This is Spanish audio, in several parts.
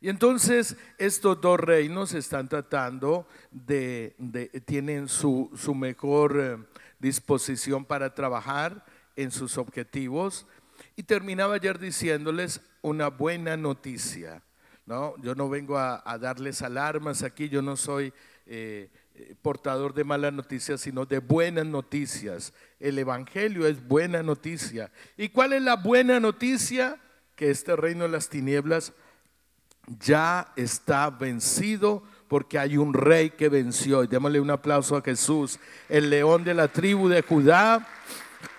Y entonces estos dos reinos están tratando de, tienen su, mejor eh, disposición para trabajar en sus objetivos. Y terminaba ayer diciéndoles una buena noticia. ¿no? Yo no vengo a, darles alarmas aquí, yo no soy eh, eh, portador de malas noticias, sino de buenas noticias. El Evangelio es buena noticia. ¿Y cuál es la buena noticia? Que este reino de las tinieblas ya está vencido porque hay un rey que venció. Y démosle un aplauso a Jesús, el león de la tribu de Judá,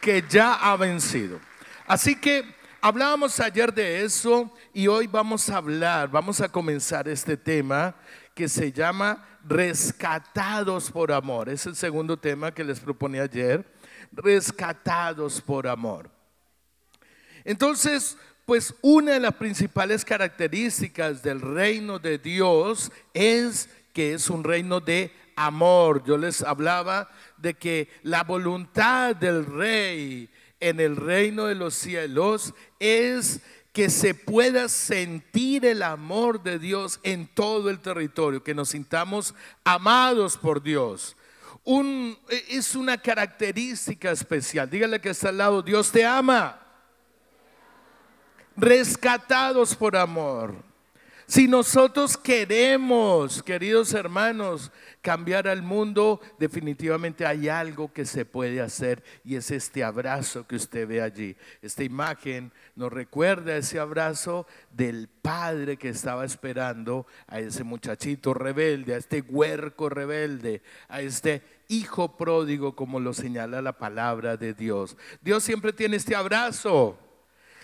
que ya ha vencido. Así que hablábamos ayer de eso y hoy vamos a hablar, vamos a comenzar este tema que se llama rescatados por amor. Es el segundo tema que les proponí ayer, rescatados por amor. Entonces, pues una de las principales características del reino de Dios es que es un reino de amor. Yo les hablaba de que la voluntad del rey en el reino de los cielos es que se pueda sentir el amor de Dios en todo el territorio, que nos sintamos amados por Dios. es una característica especial. Dígale que está al lado, Dios te ama rescatados por amor. Si nosotros queremos, queridos hermanos, cambiar al mundo, definitivamente hay algo que se puede hacer y es este abrazo que usted ve allí. Esta imagen nos recuerda ese abrazo del padre que estaba esperando a ese muchachito rebelde, a este huerco rebelde, a este hijo pródigo, como lo señala la palabra de Dios. Dios siempre tiene este abrazo.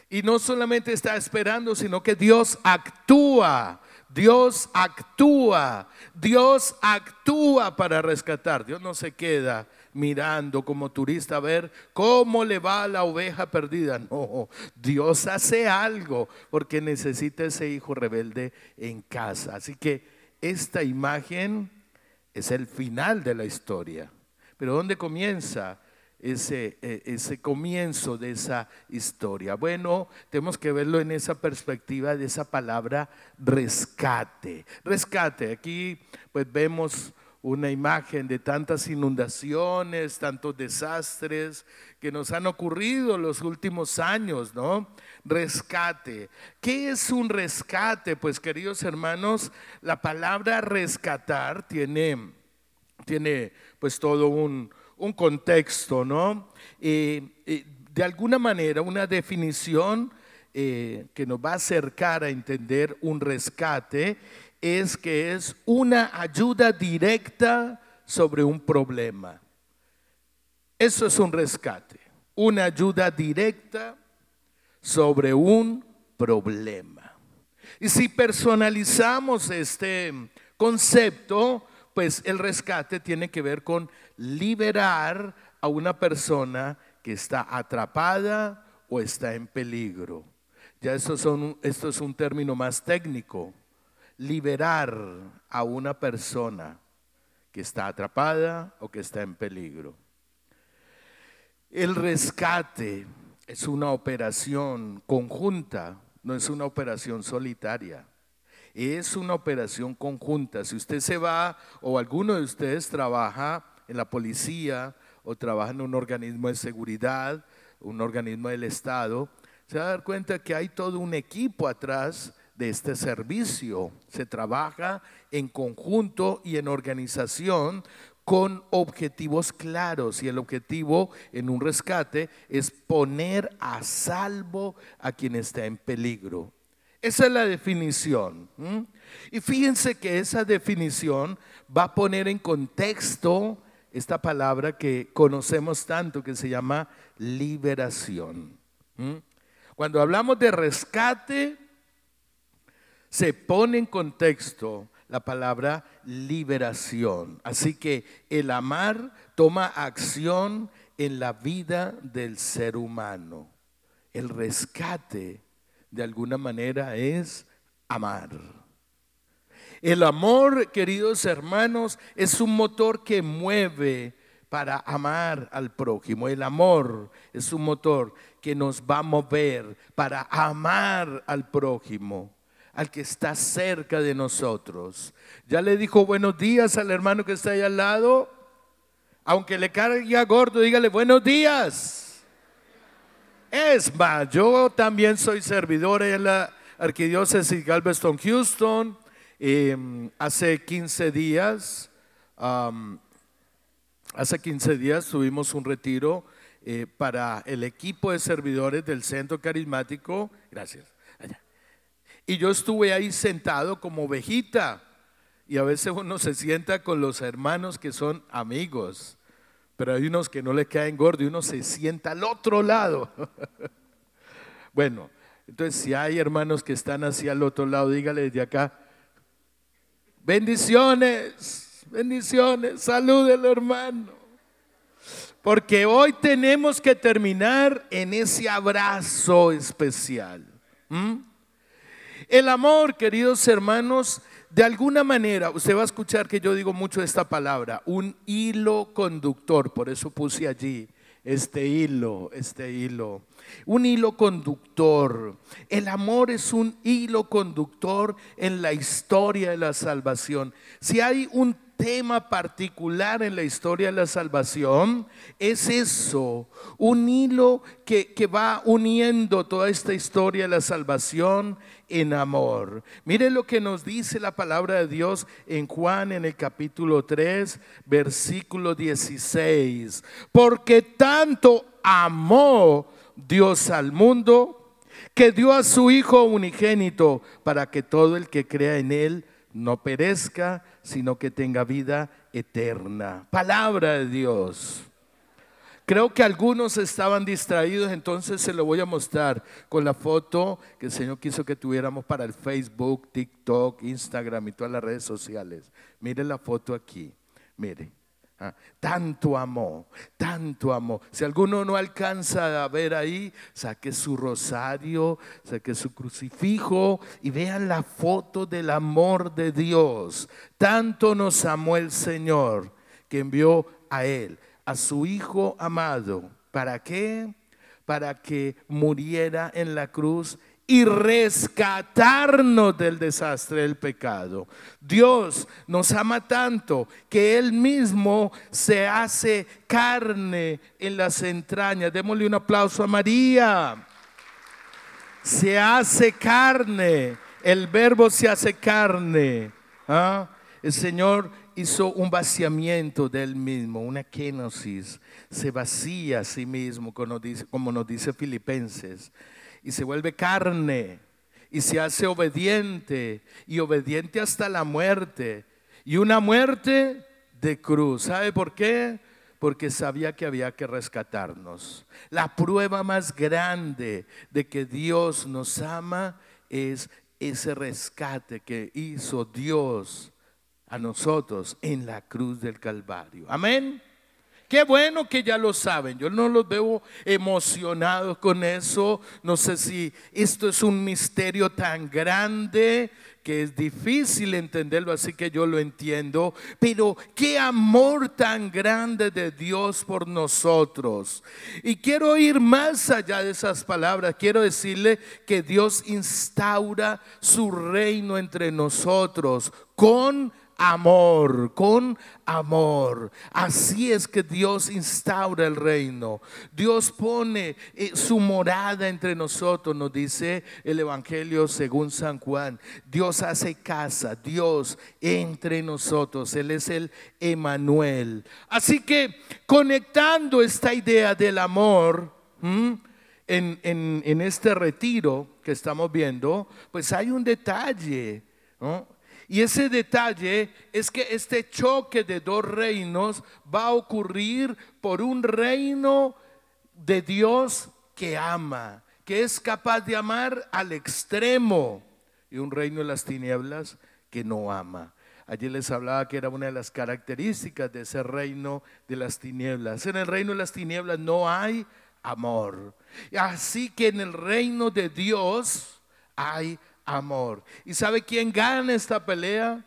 Y no solamente está esperando, sino que Dios actúa. Dios actúa. Dios actúa para rescatar. Dios no se queda mirando como turista a ver cómo le va a la oveja perdida. No, Dios hace algo porque necesita ese hijo rebelde en casa. Así que esta imagen es el final de la historia. Pero ¿dónde comienza? Ese, eh, ese comienzo de esa historia. Bueno, tenemos que verlo en esa perspectiva de esa palabra rescate. Rescate, aquí pues vemos una imagen de tantas inundaciones, tantos desastres que nos han ocurrido los últimos años, ¿no? Rescate. ¿Qué es un rescate? Pues queridos hermanos, la palabra rescatar tiene, tiene pues todo un, un contexto, ¿no? de alguna manera, una definición eh, que nos va a acercar a entender un rescate es que es una ayuda directa sobre un problema. Eso es un rescate, una ayuda directa sobre un problema. Y si personalizamos este concepto, pues el rescate tiene que ver con liberar a una persona que está atrapada o está en peligro. Ya esto, son, esto es un término más técnico. Liberar a una persona que está atrapada o que está en peligro. El rescate es una operación conjunta, no es una operación solitaria es una operación conjunta. Si usted se va o alguno de ustedes trabaja en la policía o trabaja en un organismo de seguridad, un organismo del Estado, se va a dar cuenta que hay todo un equipo atrás de este servicio. Se trabaja en conjunto y en organización con objetivos claros y el objetivo en un rescate es poner a salvo a quien está en peligro. Esa es la definición. Y fíjense que esa definición va a poner en contexto esta palabra que conocemos tanto, que se llama liberación. Cuando hablamos de rescate, se pone en contexto la palabra liberación. Así que el amar toma acción en la vida del ser humano. El rescate de alguna manera es amar. El amor, queridos hermanos, es un motor que mueve para amar al prójimo. El amor es un motor que nos va a mover para amar al prójimo. al que está cerca de nosotros. Ya le dijo buenos días al hermano que está ahí al lado. Aunque le caiga gordo, dígale buenos días. Es más, yo también soy servidor en la arquidiócesis Galveston, Houston. Em, hace 15 días, hace 15 días tuvimos un retiro eh, para el equipo de servidores del centro carismático. Gracias. Y yo estuve ahí sentado como ovejita. Y a veces uno se sienta con los hermanos que son amigos. Pero hay unos que no le caen gordo y uno se sienta al otro lado. bueno, entonces si hay hermanos que están así al otro lado, dígale desde acá, bendiciones, bendiciones, salúdelo hermano. Porque hoy tenemos que terminar en ese abrazo especial. El amor, queridos hermanos, de alguna manera, usted va a escuchar que yo digo mucho esta palabra, un hilo conductor, por eso puse allí este hilo, este hilo. Un hilo conductor. El amor es un hilo conductor en la historia de la salvación. Si hay un tema particular en la historia de la salvación es eso, un hilo que, que, va uniendo toda esta historia de la salvación en amor. Mire lo que nos dice la palabra de Dios en Juan en el capítulo 3, versículo 16. Porque tanto amó Dios al mundo que dio a su Hijo unigénito para que todo el que crea en Él no perezca, sino que tenga vida eterna. Palabra de Dios. Creo que algunos estaban distraídos, entonces se lo voy a mostrar con la foto que el Señor quiso que tuviéramos para el Facebook, TikTok, Instagram y todas las redes sociales. Mire la foto aquí, mire. Ah, tanto amó, tanto amó. Si alguno no alcanza a ver ahí, saque su rosario, saque su crucifijo y vean la foto del amor de Dios. Tanto nos amó el Señor que envió a Él a su Hijo amado. ¿Para qué? Para que muriera en la cruz y rescatarnos del desastre del pecado. Dios nos ama tanto que Él mismo se hace carne en las entrañas. Démosle un aplauso a María. Se hace carne. El verbo se hace carne. ¿Ah? El Señor hizo un vaciamiento de él mismo, una kenosis, se vacía a sí mismo, como nos dice Filipenses, y se vuelve carne, y se hace obediente, y obediente hasta la muerte, y una muerte de cruz. ¿Sabe por qué? Porque sabía que había que rescatarnos. La prueba más grande de que Dios nos ama es ese rescate que hizo Dios a nosotros en la cruz del Calvario. Amén. Qué bueno que ya lo saben. Yo no los veo emocionados con eso. No sé si esto es un misterio tan grande que es difícil entenderlo, así que yo lo entiendo. Pero qué amor tan grande de Dios por nosotros. Y quiero ir más allá de esas palabras. Quiero decirle que Dios instaura su reino entre nosotros con amor, con amor. Así es que Dios instaura el reino. Dios pone eh, su morada entre nosotros, nos dice el Evangelio según San Juan. Dios hace casa, Dios entre nosotros. Él es el Emanuel. Así que conectando esta idea del amor, en, en, este retiro que estamos viendo, pues hay un detalle. ¿no? Y ese detalle es que este choque de dos reinos va a ocurrir por un reino de Dios que ama, que es capaz de amar al extremo, y un reino de las tinieblas que no ama. Allí les hablaba que era una de las características de ese reino de las tinieblas. En el reino de las tinieblas no hay amor. Así que en el reino de Dios hay amor. ¿Y sabe quién gana esta pelea?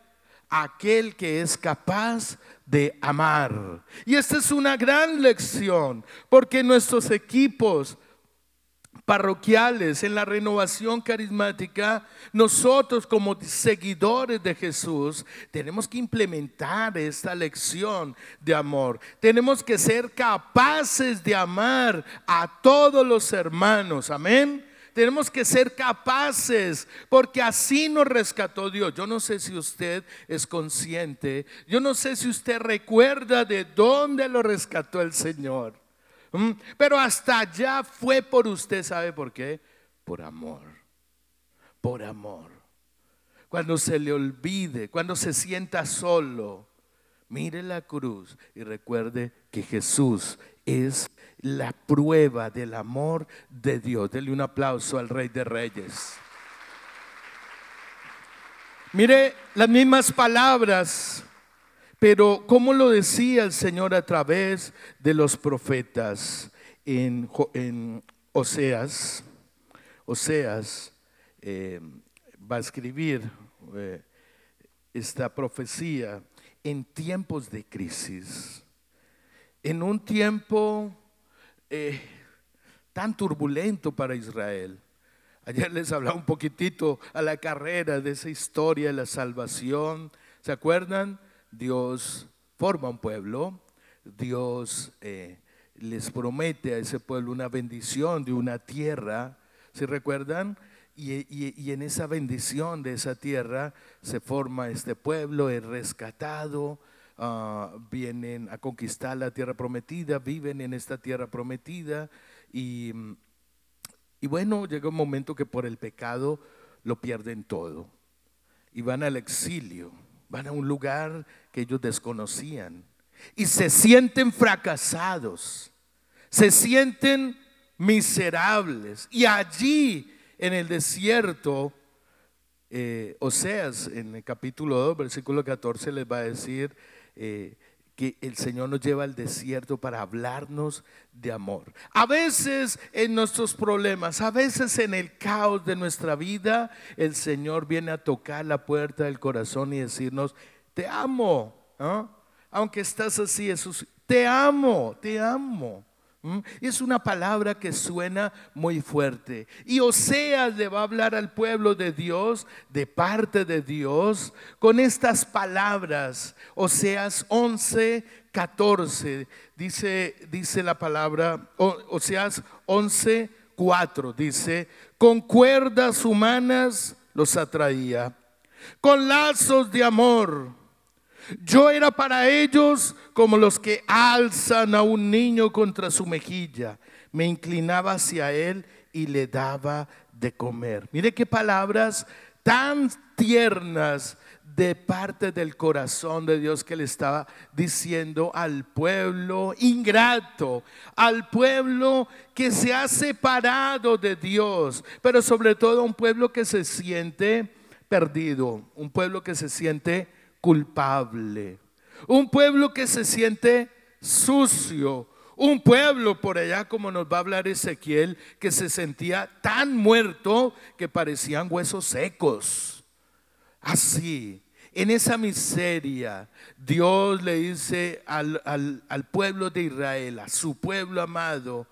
Aquel que es capaz de amar. Y esta es una gran lección, porque nuestros equipos parroquiales, en la renovación carismática, nosotros como seguidores de Jesús tenemos que implementar esta lección de amor. Tenemos que ser capaces de amar a todos los hermanos. Amén. Tenemos que ser capaces, porque así nos rescató Dios. Yo no sé si usted es consciente, yo no sé si usted recuerda de dónde lo rescató el Señor. Pero hasta allá fue por usted, ¿sabe por qué? Por amor, por amor. Cuando se le olvide, cuando se sienta solo, mire la cruz y recuerde que Jesús es la prueba del amor de Dios. Dele un aplauso al Rey de Reyes. Mire las mismas palabras pero ¿cómo lo decía el Señor a través de los profetas en, Oseas? Oseas eh, va a escribir eh, esta profecía en tiempos de crisis, en un tiempo eh, tan turbulento para Israel. Ayer les hablaba un poquitito a la carrera de esa historia de la salvación. ¿Se acuerdan? Dios forma un pueblo, Dios eh, les promete a ese pueblo una bendición de una tierra, ¿se recuerdan? Y, en esa bendición de esa tierra se forma este pueblo, es rescatado, ah, vienen a conquistar la tierra prometida, viven en esta tierra prometida y, y bueno, llega un momento que por el pecado lo pierden todo y van al exilio van a un lugar que ellos desconocían y se sienten fracasados, se sienten miserables. Y allí en el desierto, eh, Oseas en el capítulo 2, versículo 14 les va a decir, eh, que el Señor nos lleva al desierto para hablarnos de amor. A veces en nuestros problemas, a veces en el caos de nuestra vida, el Señor viene a tocar la puerta del corazón y decirnos, te amo. Aunque estás así, Jesús, te amo, te amo. ¿Mm? Es una palabra que suena muy fuerte. Y Oseas le va a hablar al pueblo de Dios, de parte de Dios, con estas palabras. Oseas 11, 14, dice, dice la palabra, Oseas 11, 4, dice, con cuerdas humanas los atraía, con lazos de amor yo era para ellos como los que alzan a un niño contra su mejilla. Me inclinaba hacia él y le daba de comer. Mire qué palabras tan tiernas de parte del corazón de Dios que le estaba diciendo al pueblo ingrato, al pueblo que se ha separado de Dios, pero sobre todo un pueblo que se siente perdido, un pueblo que se siente culpable. Un pueblo que se siente sucio. Un pueblo por allá, como nos va a hablar Ezequiel, que se sentía tan muerto que parecían huesos secos. Así, en esa miseria, Dios le dice al, al pueblo de Israel, a su pueblo amado,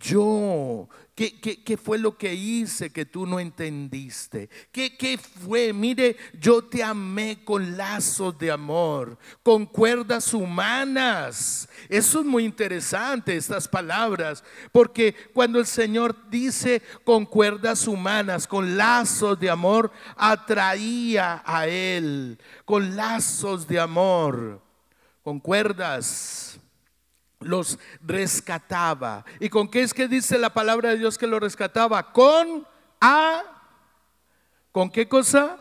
yo ¿Qué, fue lo que hice que tú no entendiste? ¿Qué, ¿Qué fue? Mire, yo te amé con lazos de amor, con cuerdas humanas. Eso es muy interesante, estas palabras, porque cuando el Señor dice con cuerdas humanas, con lazos de amor, atraía a Él, con lazos de amor, con cuerdas los rescataba. ¿Y con qué es que dice la palabra de Dios que lo rescataba? Con a ¿Con qué cosa?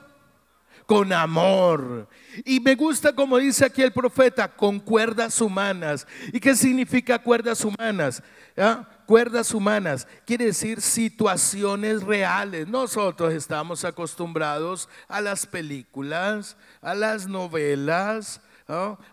Con amor. Y me gusta como dice aquí el profeta, con cuerdas humanas. ¿Y qué significa cuerdas humanas? Cuerdas humanas quiere decir situaciones reales. Nosotros estamos acostumbrados a las películas, a las novelas,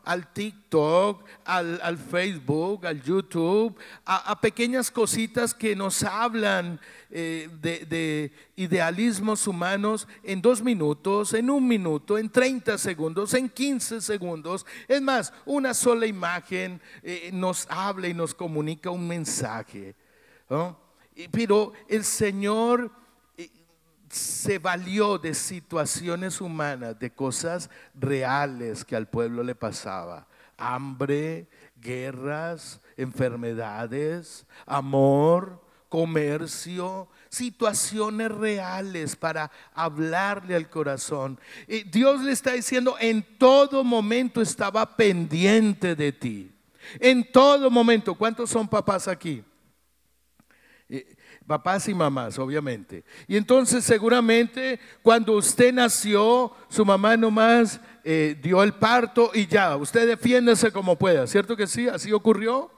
al TikTok, al, Facebook, al YouTube, a, pequeñas cositas que nos hablan eh, de, idealismos humanos en dos minutos, en un minuto, en 30 segundos, en 15 segundos. Es más, una sola imagen eh, nos habla y nos comunica un mensaje. pero el Señor se valió de situaciones humanas, de cosas reales que al pueblo le pasaba. Hambre, guerras, enfermedades, amor, comercio, situaciones reales para hablarle al corazón. Y Dios le está diciendo, en todo momento estaba pendiente de ti. En todo momento. ¿Cuántos son papás aquí? Papás y mamás, obviamente. Y entonces seguramente cuando usted nació, su mamá nomás eh, dio el parto y ya, usted defiéndese como pueda, ¿cierto que sí? ¿Así ocurrió?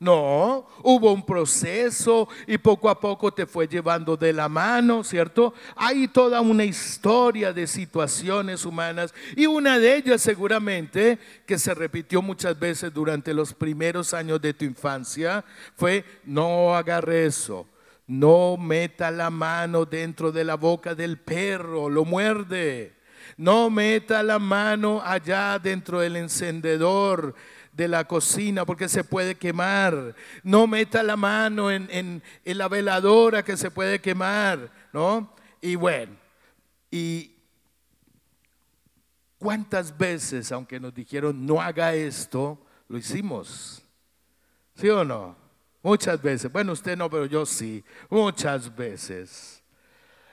No, hubo un proceso y poco a poco te fue llevando de la mano, ¿cierto? Hay toda una historia de situaciones humanas y una de ellas seguramente que se repitió muchas veces durante los primeros años de tu infancia fue no agarre eso, no meta la mano dentro de la boca del perro, lo muerde. No meta la mano allá dentro del encendedor de la cocina porque se puede quemar. No meta la mano en, en, la veladora que se puede quemar, ¿no? Y bueno, y cuántas veces, aunque nos dijeron no haga esto, lo hicimos. ¿Sí o no? Muchas veces. Bueno, usted no, pero yo sí. Muchas veces.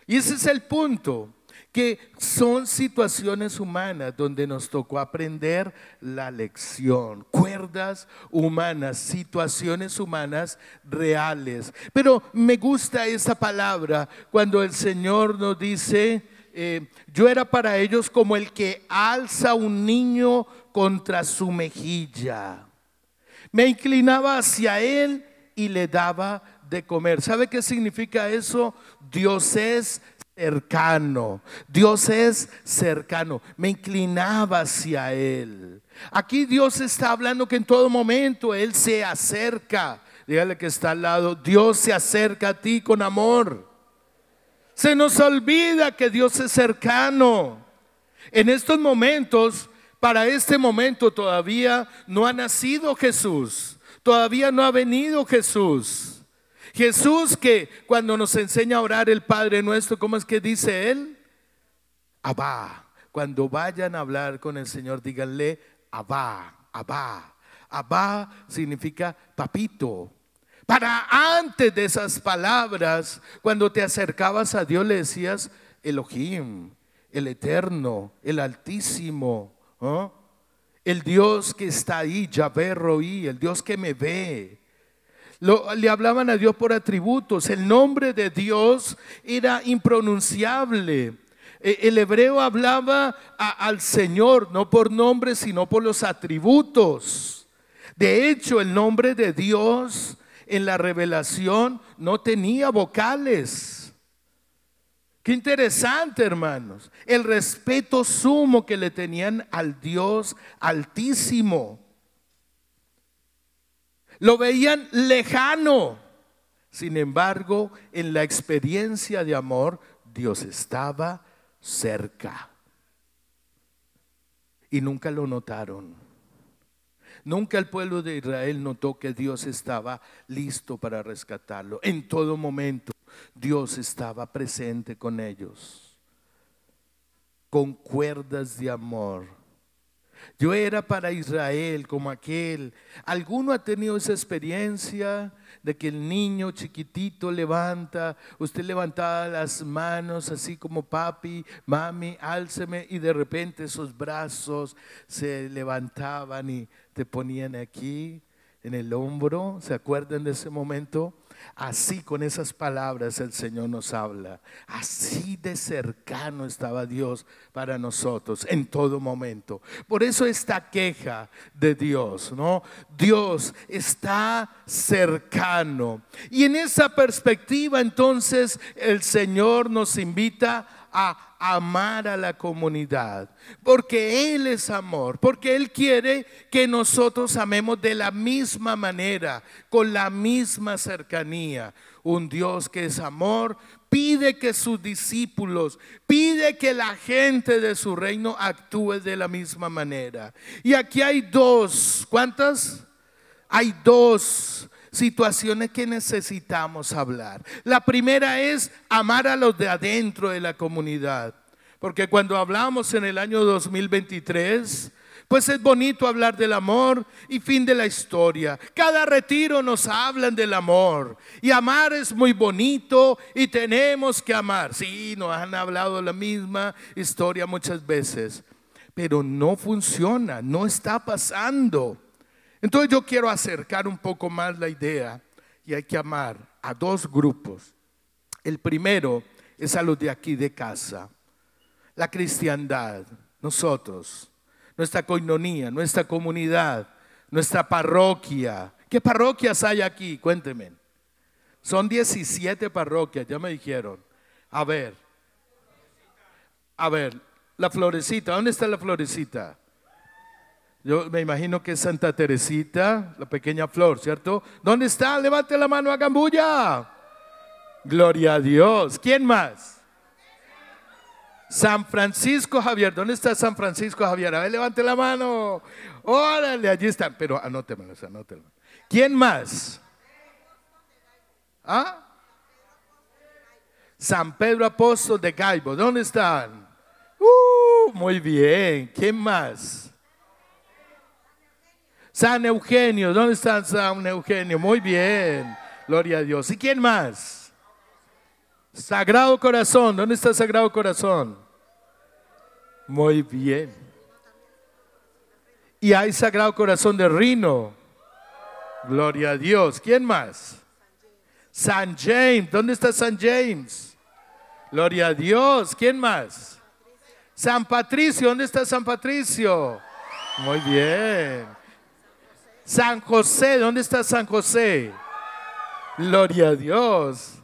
Y ese es el punto que son situaciones humanas donde nos tocó aprender la lección, cuerdas humanas, situaciones humanas reales. Pero me gusta esa palabra cuando el Señor nos dice, eh, yo era para ellos como el que alza un niño contra su mejilla. Me inclinaba hacia él y le daba de comer. ¿Sabe qué significa eso? Dios es cercano. Dios es cercano. Me inclinaba hacia Él. Aquí Dios está hablando que en todo momento Él se acerca. Dígale que está al lado. Dios se acerca a ti con amor. Se nos olvida que Dios es cercano. En estos momentos, para este momento todavía no ha nacido Jesús. Todavía no ha venido Jesús. Jesús que cuando nos enseña a orar el Padre nuestro, ¿cómo es que dice él? Abba. Cuando vayan a hablar con el Señor, díganle Abba, Abba. Abba significa papito. Para antes de esas palabras, cuando te acercabas a Dios, le decías Elohim, el eterno, el altísimo, el Dios que está ahí, Yahvé el Dios que me ve le hablaban a Dios por atributos. El nombre de Dios era impronunciable. E, el hebreo hablaba al Señor no por nombre, sino por los atributos. De hecho, el nombre de Dios en la revelación no tenía vocales. Qué interesante, hermanos. El respeto sumo que le tenían al Dios altísimo. Lo veían lejano. Sin embargo, en la experiencia de amor, Dios estaba cerca. Y nunca lo notaron. Nunca el pueblo de Israel notó que Dios estaba listo para rescatarlo. En todo momento Dios estaba presente con ellos, con cuerdas de amor yo era para Israel como aquel. ¿Alguno ha tenido esa experiencia de que el niño chiquitito levanta, usted levantaba las manos así como papi, mami, álceme y de repente esos brazos se levantaban y te ponían aquí en el hombro? ¿Se acuerdan de ese momento? Así con esas palabras el Señor nos habla. Así de cercano estaba Dios para nosotros en todo momento. Por eso esta queja de Dios, ¿no? Dios está cercano. Y en esa perspectiva entonces el Señor nos invita a amar a la comunidad, porque Él es amor, porque Él quiere que nosotros amemos de la misma manera, con la misma cercanía. Un Dios que es amor pide que sus discípulos, pide que la gente de su reino actúe de la misma manera. Y aquí hay dos, ¿cuántas? Hay dos situaciones que necesitamos hablar. La primera es amar a los de adentro de la comunidad. Porque cuando hablamos en el año 2023, pues es bonito hablar del amor y fin de la historia. Cada retiro nos hablan del amor. Y amar es muy bonito y tenemos que amar. Sí, nos han hablado la misma historia muchas veces. Pero no funciona, no está pasando. Entonces yo quiero acercar un poco más la idea y hay que amar a dos grupos. El primero es a los de aquí de casa, la cristiandad, nosotros nuestra coinonía, nuestra comunidad, nuestra parroquia. ¿Qué parroquias hay aquí? Cuéntenme. Son 17 parroquias, ya me dijeron. A ver. A ver, la florecita, ¿dónde está la florecita? Yo me imagino que es Santa Teresita, la pequeña flor, ¿cierto? ¿Dónde está? Levante la mano, hagan bulla. Gloria a Dios. ¿Quién más? San Francisco Javier, ¿dónde está San Francisco Javier? A ver, levante la mano. Órale, allí están. Pero anótemelo, anótemelo. ¿Quién más? ¿Ah? San Pedro Apóstol de Gaibo, ¿dónde están? Uh, muy bien. ¿Quién más? San Eugenio, ¿dónde está San Eugenio? Muy bien. Gloria a Dios. ¿Y quién más? Sagrado Corazón, ¿dónde está Sagrado Corazón? Muy bien. Y hay Sagrado Corazón de Rino. Gloria a Dios. ¿Quién más? San James. ¿Dónde está San James? Gloria a Dios. ¿Quién más? San Patricio. ¿Dónde está San Patricio? Muy bien. San José. ¿Dónde está San José? Gloria a Dios.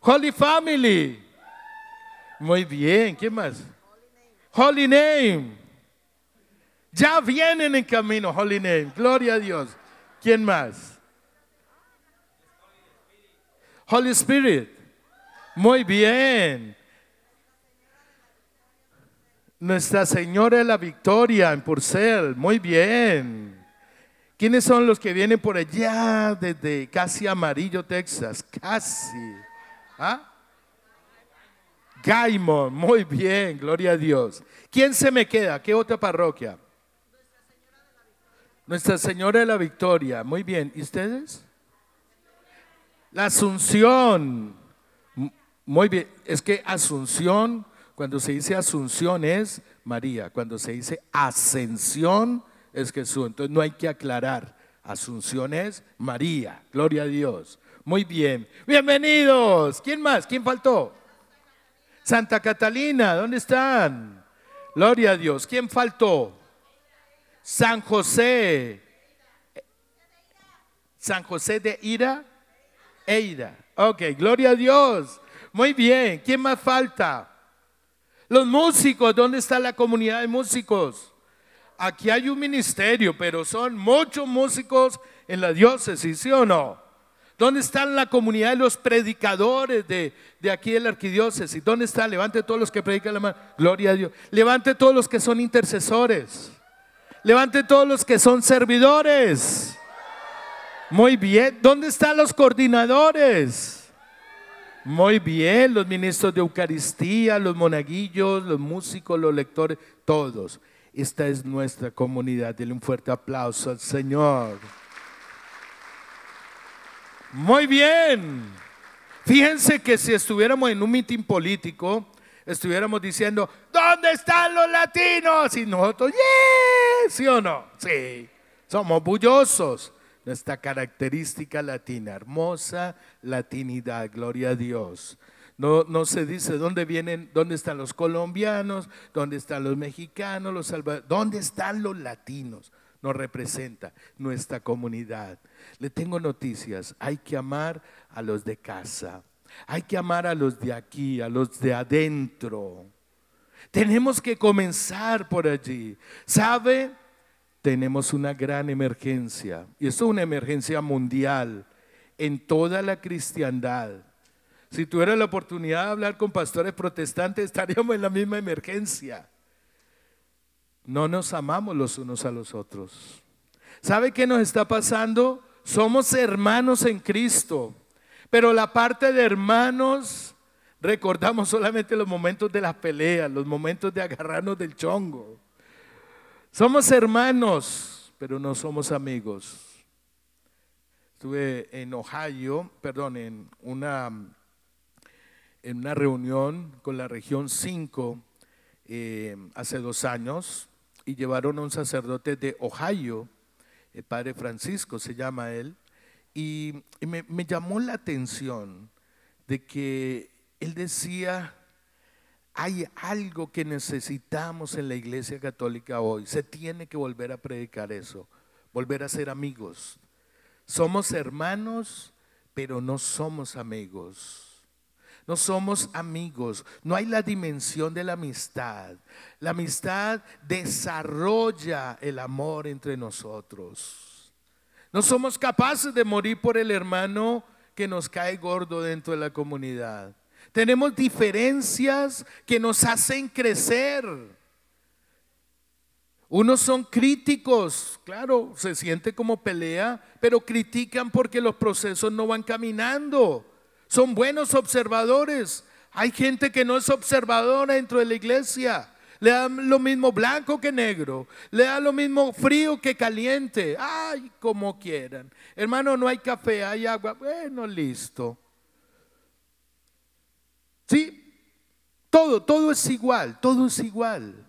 Holy Family. Muy bien, ¿qué más? Holy Name. Ya vienen en camino, Holy Name. Gloria a Dios. ¿Quién más? Holy Spirit. Muy bien. Nuestra Señora de la Victoria en Purcell. Muy bien. ¿Quiénes son los que vienen por allá desde casi Amarillo, Texas? Casi. ¿Ah? Gaimon, muy bien, gloria a Dios. ¿Quién se me queda? ¿Qué otra parroquia? Nuestra Señora de la Victoria, muy bien. ¿Y ustedes? La Asunción, muy bien. Es que Asunción, cuando se dice Asunción es María, cuando se dice Ascensión es Jesús. Entonces no hay que aclarar. Asunción es María. Gloria a Dios. Muy bien. Bienvenidos. ¿Quién más? ¿Quién faltó? Santa Catalina. ¿Dónde están? Gloria a Dios. ¿Quién faltó? San José. San José de Ira. Eira. Ok, gloria a Dios. Muy bien. ¿Quién más falta? Los músicos. ¿Dónde está la comunidad de músicos? aquí hay un ministerio, pero son muchos músicos en la diócesis, ¿sí o no? ¿Dónde están la comunidad de los predicadores de, aquí de la arquidiócesis? ¿Dónde están? Levante todos los que predican la mano. Gloria a Dios. Levante todos los que son intercesores. Levante todos los que son servidores. Muy bien. ¿Dónde están los coordinadores? Muy bien. Los ministros de Eucaristía, los monaguillos, los músicos, los lectores, todos. Esta es nuestra comunidad. Denle un fuerte aplauso al Señor. Muy bien. Fíjense que si estuviéramos en un mitin político, estuviéramos diciendo, ¿dónde están los latinos? Y nosotros, ¡yeah! ¿Sí o no? Sí. Somos bullosos. Nuestra característica latina, hermosa latinidad, gloria a Dios. No, no se dice dónde vienen, dónde están los colombianos, dónde están los mexicanos, los salvadores, dónde están los latinos. Nos representa nuestra comunidad. Le tengo noticias. Hay que amar a los de casa. Hay que amar a los de aquí, a los de adentro. Tenemos que comenzar por allí. ¿Sabe? Tenemos una gran emergencia. Y esto es una emergencia mundial en toda la cristiandad. Si tuviera la oportunidad de hablar con pastores protestantes, estaríamos en la misma emergencia. No nos amamos los unos a los otros. ¿Sabe qué nos está pasando? Somos hermanos en Cristo, pero la parte de hermanos recordamos solamente los momentos de las peleas, los momentos de agarrarnos del chongo. Somos hermanos, pero no somos amigos. Estuve en Ohio, perdón, en una, en una reunión con la región 5 eh, hace dos años y llevaron a un sacerdote de Ohio, el padre Francisco se llama él, y, me, me llamó la atención de que él decía, hay algo que necesitamos en la iglesia católica hoy, se tiene que volver a predicar eso, volver a ser amigos. Somos hermanos, pero no somos amigos. No somos amigos, no hay la dimensión de la amistad. La amistad desarrolla el amor entre nosotros. No somos capaces de morir por el hermano que nos cae gordo dentro de la comunidad. Tenemos diferencias que nos hacen crecer. Unos son críticos, claro, se siente como pelea, pero critican porque los procesos no van caminando. Son buenos observadores. Hay gente que no es observadora dentro de la iglesia. Le da lo mismo blanco que negro. Le da lo mismo frío que caliente. Ay, como quieran. Hermano, no hay café, hay agua. Bueno, listo. Sí, todo, todo es igual, todo es igual.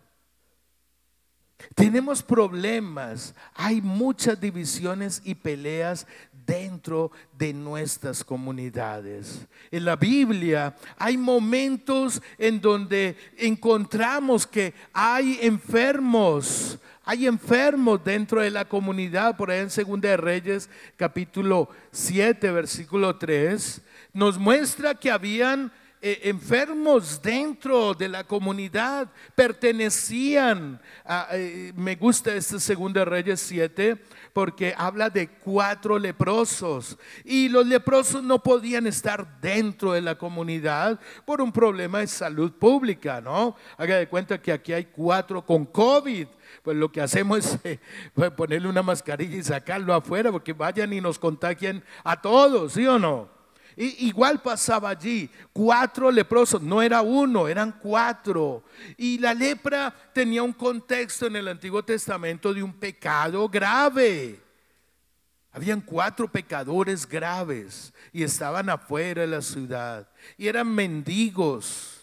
Tenemos problemas, hay muchas divisiones y peleas dentro de nuestras comunidades. En la Biblia hay momentos en donde encontramos que hay enfermos, hay enfermos dentro de la comunidad, por ahí en Segunda de Reyes capítulo 7 versículo 3, nos muestra que habían eh, enfermos dentro de la comunidad, pertenecían a, eh, me gusta este Segunda Reyes 7, porque habla de cuatro leprosos y los leprosos no podían estar dentro de la comunidad por un problema de salud pública, ¿no? Haga de cuenta que aquí hay cuatro con COVID. Pues lo que hacemos es eh, pues ponerle una mascarilla y sacarlo afuera porque vayan y nos contagien a todos, ¿sí o no? Igual pasaba allí, cuatro leprosos, no era uno, eran cuatro. Y la lepra tenía un contexto en el Antiguo Testamento de un pecado grave. Habían cuatro pecadores graves y estaban afuera de la ciudad y eran mendigos.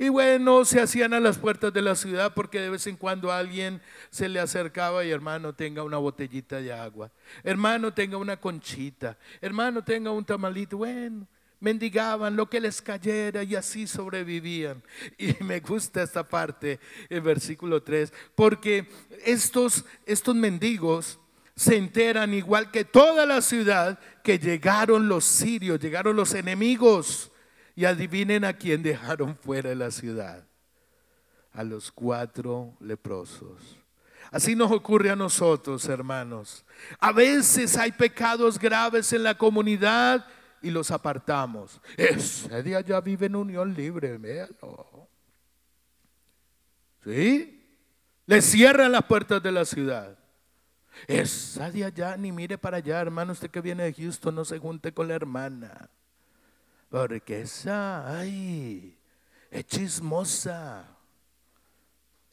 Y bueno, se hacían a las puertas de la ciudad porque de vez en cuando alguien se le acercaba y hermano tenga una botellita de agua, hermano tenga una conchita, hermano tenga un tamalito, bueno, mendigaban lo que les cayera y así sobrevivían. Y me gusta esta parte, el versículo 3, porque estos, estos mendigos se enteran igual que toda la ciudad que llegaron los sirios, llegaron los enemigos y adivinen a quién dejaron fuera de la ciudad. A los cuatro leprosos. Así nos ocurre a nosotros, hermanos. A veces hay pecados graves en la comunidad y los apartamos. Ese día ya vive en unión libre, véanlo. ¿Sí? Le cierran las puertas de la ciudad. Esa de allá, ni mire para allá, hermano. Usted que viene de Houston, no se junte con la hermana. Porque esa, ay, es chismosa.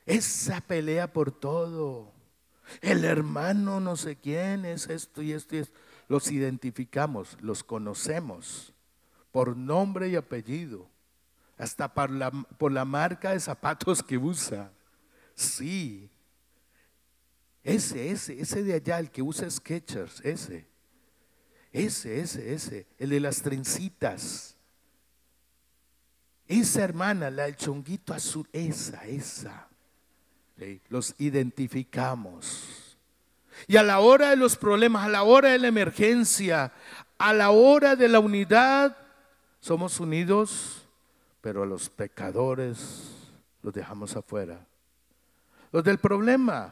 Esa pelea por todo. El hermano no sé quién es esto y esto y esto. Los identificamos, los conocemos por nombre y apellido. Hasta por la, por la marca de zapatos que usa. Sí. Ese, ese, ese de allá, el que usa Sketchers, ese. Ese, ese, ese, el de las trencitas. Esa hermana, la del chonguito azul, esa, esa. Los identificamos. Y a la hora de los problemas, a la hora de la emergencia, a la hora de la unidad, somos unidos, pero a los pecadores los dejamos afuera. Los del problema.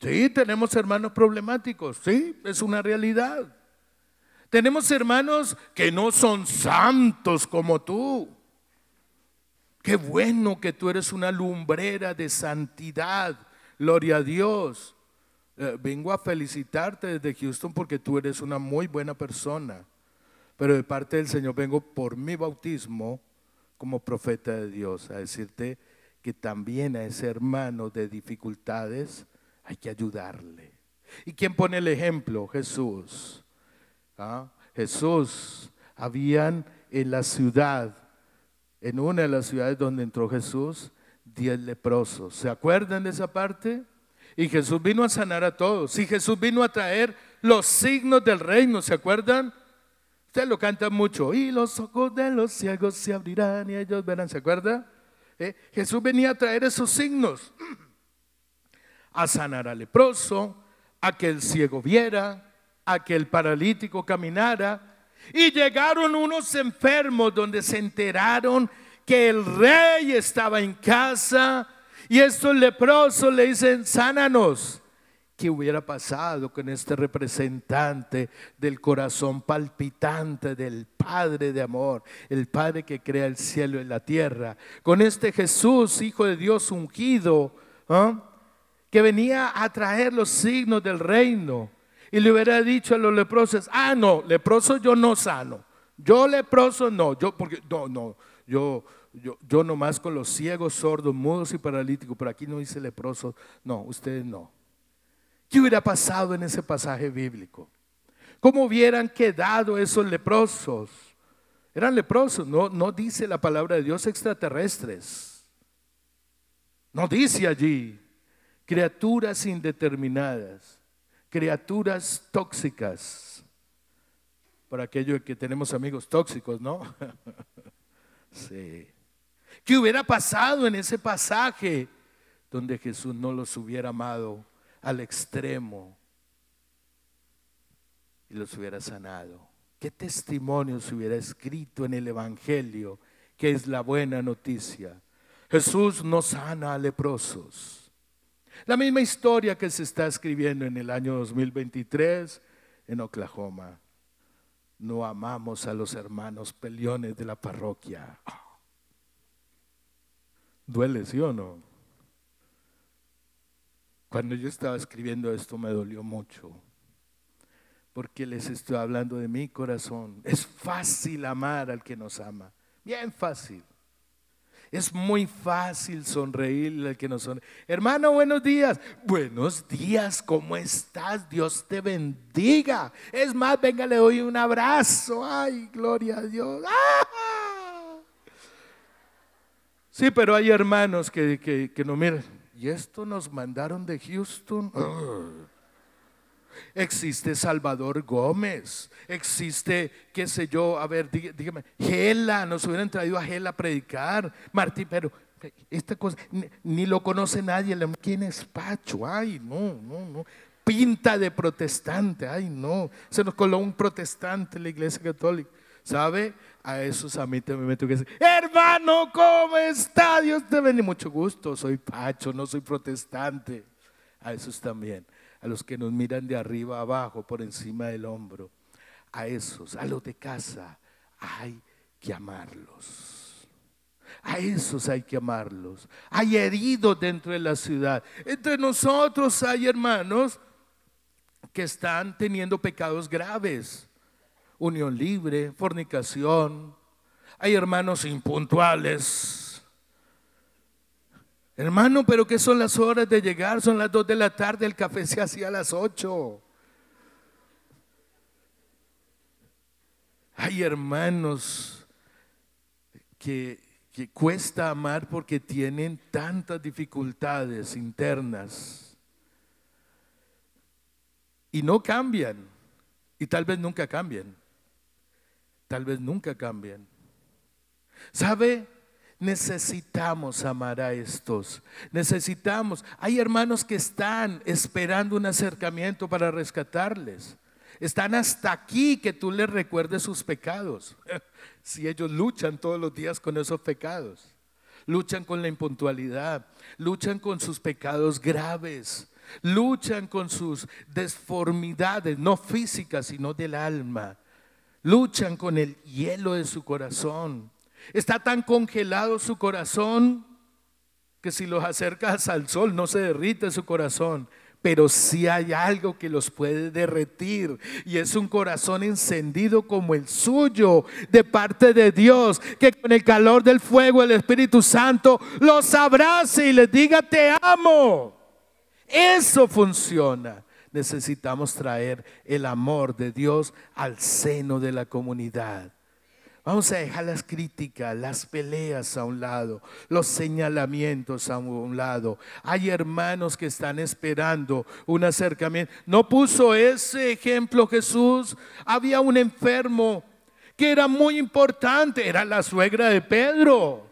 Sí, tenemos hermanos problemáticos, sí, es una realidad. Tenemos hermanos que no son santos como tú. Qué bueno que tú eres una lumbrera de santidad. Gloria a Dios. eh, vengo a felicitarte desde Houston porque tú eres una muy buena persona. Pero de parte del Señor vengo por mi bautismo como profeta de Dios a decirte que también a ese hermano de dificultades hay que ayudarle. ¿Y quién pone el ejemplo? Jesús. ¿Ah? Jesús. Habían en la ciudad, en una de las ciudades donde entró Jesús, diez leprosos. ¿Se acuerdan de esa parte? Y Jesús vino a sanar a todos. Y Jesús vino a traer los signos del reino. ¿Se acuerdan? Usted lo canta mucho. Y los ojos de los ciegos se abrirán y ellos verán. ¿Se acuerda? ¿Eh? Jesús venía a traer esos signos. A sanar al leproso, a que el ciego viera, a que el paralítico caminara. Y llegaron unos enfermos donde se enteraron que el rey estaba en casa y estos leprosos le dicen, sánanos. ¿Qué hubiera pasado con este representante del corazón palpitante del Padre de amor, el Padre que crea el cielo y la tierra? Con este Jesús, Hijo de Dios ungido, ¿ah? que venía a traer los signos del reino. Y le hubiera dicho a los leprosos, ah, no, leproso yo no sano. Yo leproso no, yo, porque, no, no, yo, yo, yo nomás con los ciegos, sordos, mudos y paralíticos, pero aquí no dice leprosos, no, ustedes no. ¿Qué hubiera pasado en ese pasaje bíblico? ¿Cómo hubieran quedado esos leprosos? Eran leprosos, no, no dice la palabra de Dios extraterrestres. No dice allí criaturas indeterminadas, criaturas tóxicas. Por aquello que tenemos amigos tóxicos, ¿no? sí. ¿Qué hubiera pasado en ese pasaje donde Jesús no los hubiera amado al extremo y los hubiera sanado? ¿Qué testimonio se hubiera escrito en el Evangelio, que es la buena noticia? Jesús no sana a leprosos. La misma historia que se está escribiendo en el año 2023 en Oklahoma. No amamos a los hermanos peliones de la parroquia. Duele, ¿sí o no? Cuando yo estaba escribiendo esto me dolió mucho, porque les estoy hablando de mi corazón. Es fácil amar al que nos ama, bien fácil. Es muy fácil sonreír al que nos sonríe. Hermano, buenos días. Buenos días, ¿cómo estás? Dios te bendiga. Es más, venga, le doy un abrazo. Ay, gloria a Dios. ¡Ah! Sí, pero hay hermanos que, que, no miren. ¿Y esto nos mandaron de Houston? Existe Salvador Gómez, existe, qué sé yo, a ver, dígame, Gela, nos hubieran traído a Gela a predicar. Martín, pero esta cosa, ni, lo conoce nadie. ¿Quién es Pacho? Ay, no, no, no. Pinta de protestante, ay, no. Se nos coló un protestante en la iglesia católica. ¿Sabe? A esos a mí también me tengo que decir, hermano, ¿cómo está? Dios te bendiga. Mucho gusto, soy Pacho, no soy protestante. A esos también, a los que nos miran de arriba abajo, por encima del hombro. A esos, a los de casa, hay que amarlos. A esos hay que amarlos. Hay heridos dentro de la ciudad. Entre nosotros hay hermanos que están teniendo pecados graves unión libre, fornicación. Hay hermanos impuntuales. Hermano, pero ¿qué son las horas de llegar? Son las dos de la tarde, el café se hacía a las ocho. Hay hermanos que, que cuesta amar porque tienen tantas dificultades internas y no cambian y tal vez nunca cambien tal vez nunca cambien. ¿Sabe? Necesitamos amar a estos. Necesitamos. Hay hermanos que están esperando un acercamiento para rescatarles. Están hasta aquí que tú les recuerdes sus pecados. Si ellos luchan todos los días con esos pecados. Luchan con la impuntualidad. Luchan con sus pecados graves. Luchan con sus desformidades, no físicas, sino del alma luchan con el hielo de su corazón. Está tan congelado su corazón que si los acercas al sol no se derrite su corazón, pero sí hay algo que los puede derretir y es un corazón encendido como el suyo de parte de Dios, que con el calor del fuego el Espíritu Santo los abrace y les diga te amo. Eso funciona. Necesitamos traer el amor de Dios al seno de la comunidad. Vamos a dejar las críticas, las peleas a un lado, los señalamientos a un lado. Hay hermanos que están esperando un acercamiento. No puso ese ejemplo Jesús. Había un enfermo que era muy importante, era la suegra de Pedro.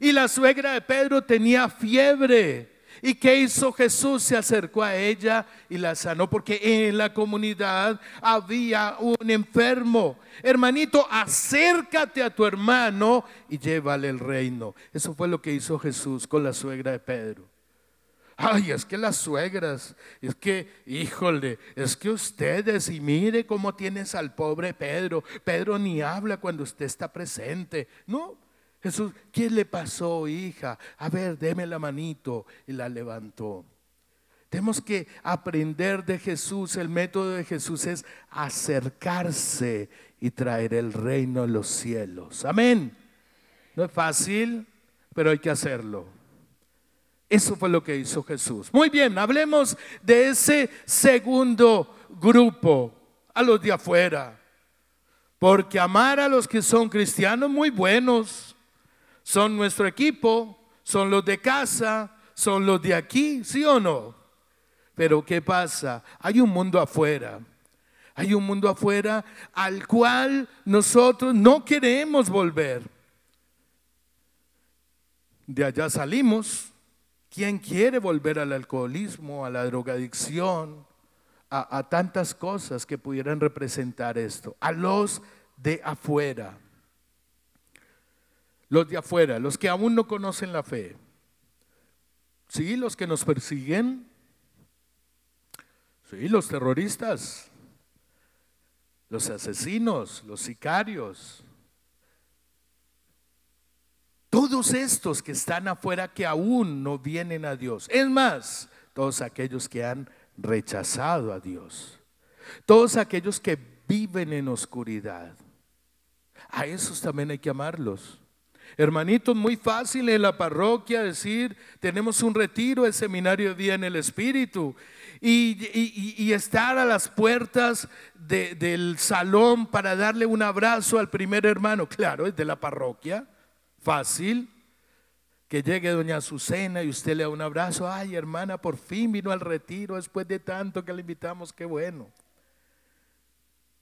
Y la suegra de Pedro tenía fiebre. ¿Y qué hizo Jesús? Se acercó a ella y la sanó porque en la comunidad había un enfermo. Hermanito, acércate a tu hermano y llévale el reino. Eso fue lo que hizo Jesús con la suegra de Pedro. Ay, es que las suegras, es que, híjole, es que ustedes, y mire cómo tienes al pobre Pedro. Pedro ni habla cuando usted está presente. No, Jesús, ¿qué le pasó, hija? A ver, deme la manito. Y la levantó. Tenemos que aprender de Jesús. El método de Jesús es acercarse y traer el reino a los cielos. Amén. No es fácil, pero hay que hacerlo. Eso fue lo que hizo Jesús. Muy bien, hablemos de ese segundo grupo, a los de afuera. Porque amar a los que son cristianos muy buenos, son nuestro equipo, son los de casa, son los de aquí, ¿sí o no? Pero ¿qué pasa? Hay un mundo afuera. Hay un mundo afuera al cual nosotros no queremos volver. De allá salimos. ¿Quién quiere volver al alcoholismo, a la drogadicción, a, a tantas cosas que pudieran representar esto? A los de afuera los de afuera, los que aún no conocen la fe. Sí, los que nos persiguen. Sí, los terroristas, los asesinos, los sicarios. Todos estos que están afuera que aún no vienen a Dios. Es más, todos aquellos que han rechazado a Dios. Todos aquellos que viven en oscuridad. A esos también hay que amarlos. Hermanitos, muy fácil en la parroquia decir, tenemos un retiro, el seminario de día en el Espíritu, y, estar a las puertas del salón para darle un abrazo al primer hermano. Claro, es de la parroquia, fácil. Que llegue doña Azucena y usted le da un abrazo. Ay, hermana, por fin vino al retiro después de tanto que le invitamos, qué bueno.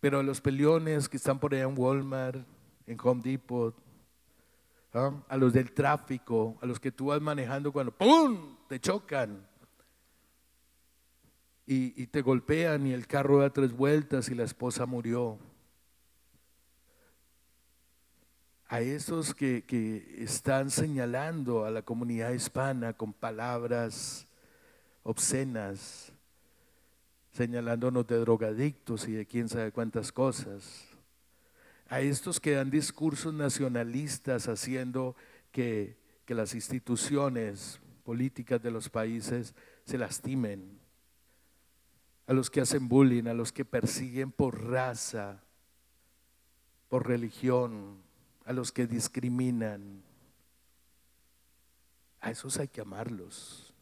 Pero los peleones que están por allá en Walmart, en Home Depot, ¿ah? a los del tráfico, a los que tú vas manejando cuando ¡pum! te chocan y, te golpean y el carro da tres vueltas y la esposa murió. A esos que, que están señalando a la comunidad hispana con palabras obscenas, señalándonos de drogadictos y de quién sabe cuántas cosas a estos que dan discursos nacionalistas haciendo que, las instituciones políticas de los países se lastimen, a los que hacen bullying, a los que persiguen por raza, por religión, a los que discriminan. A esos hay que amarlos.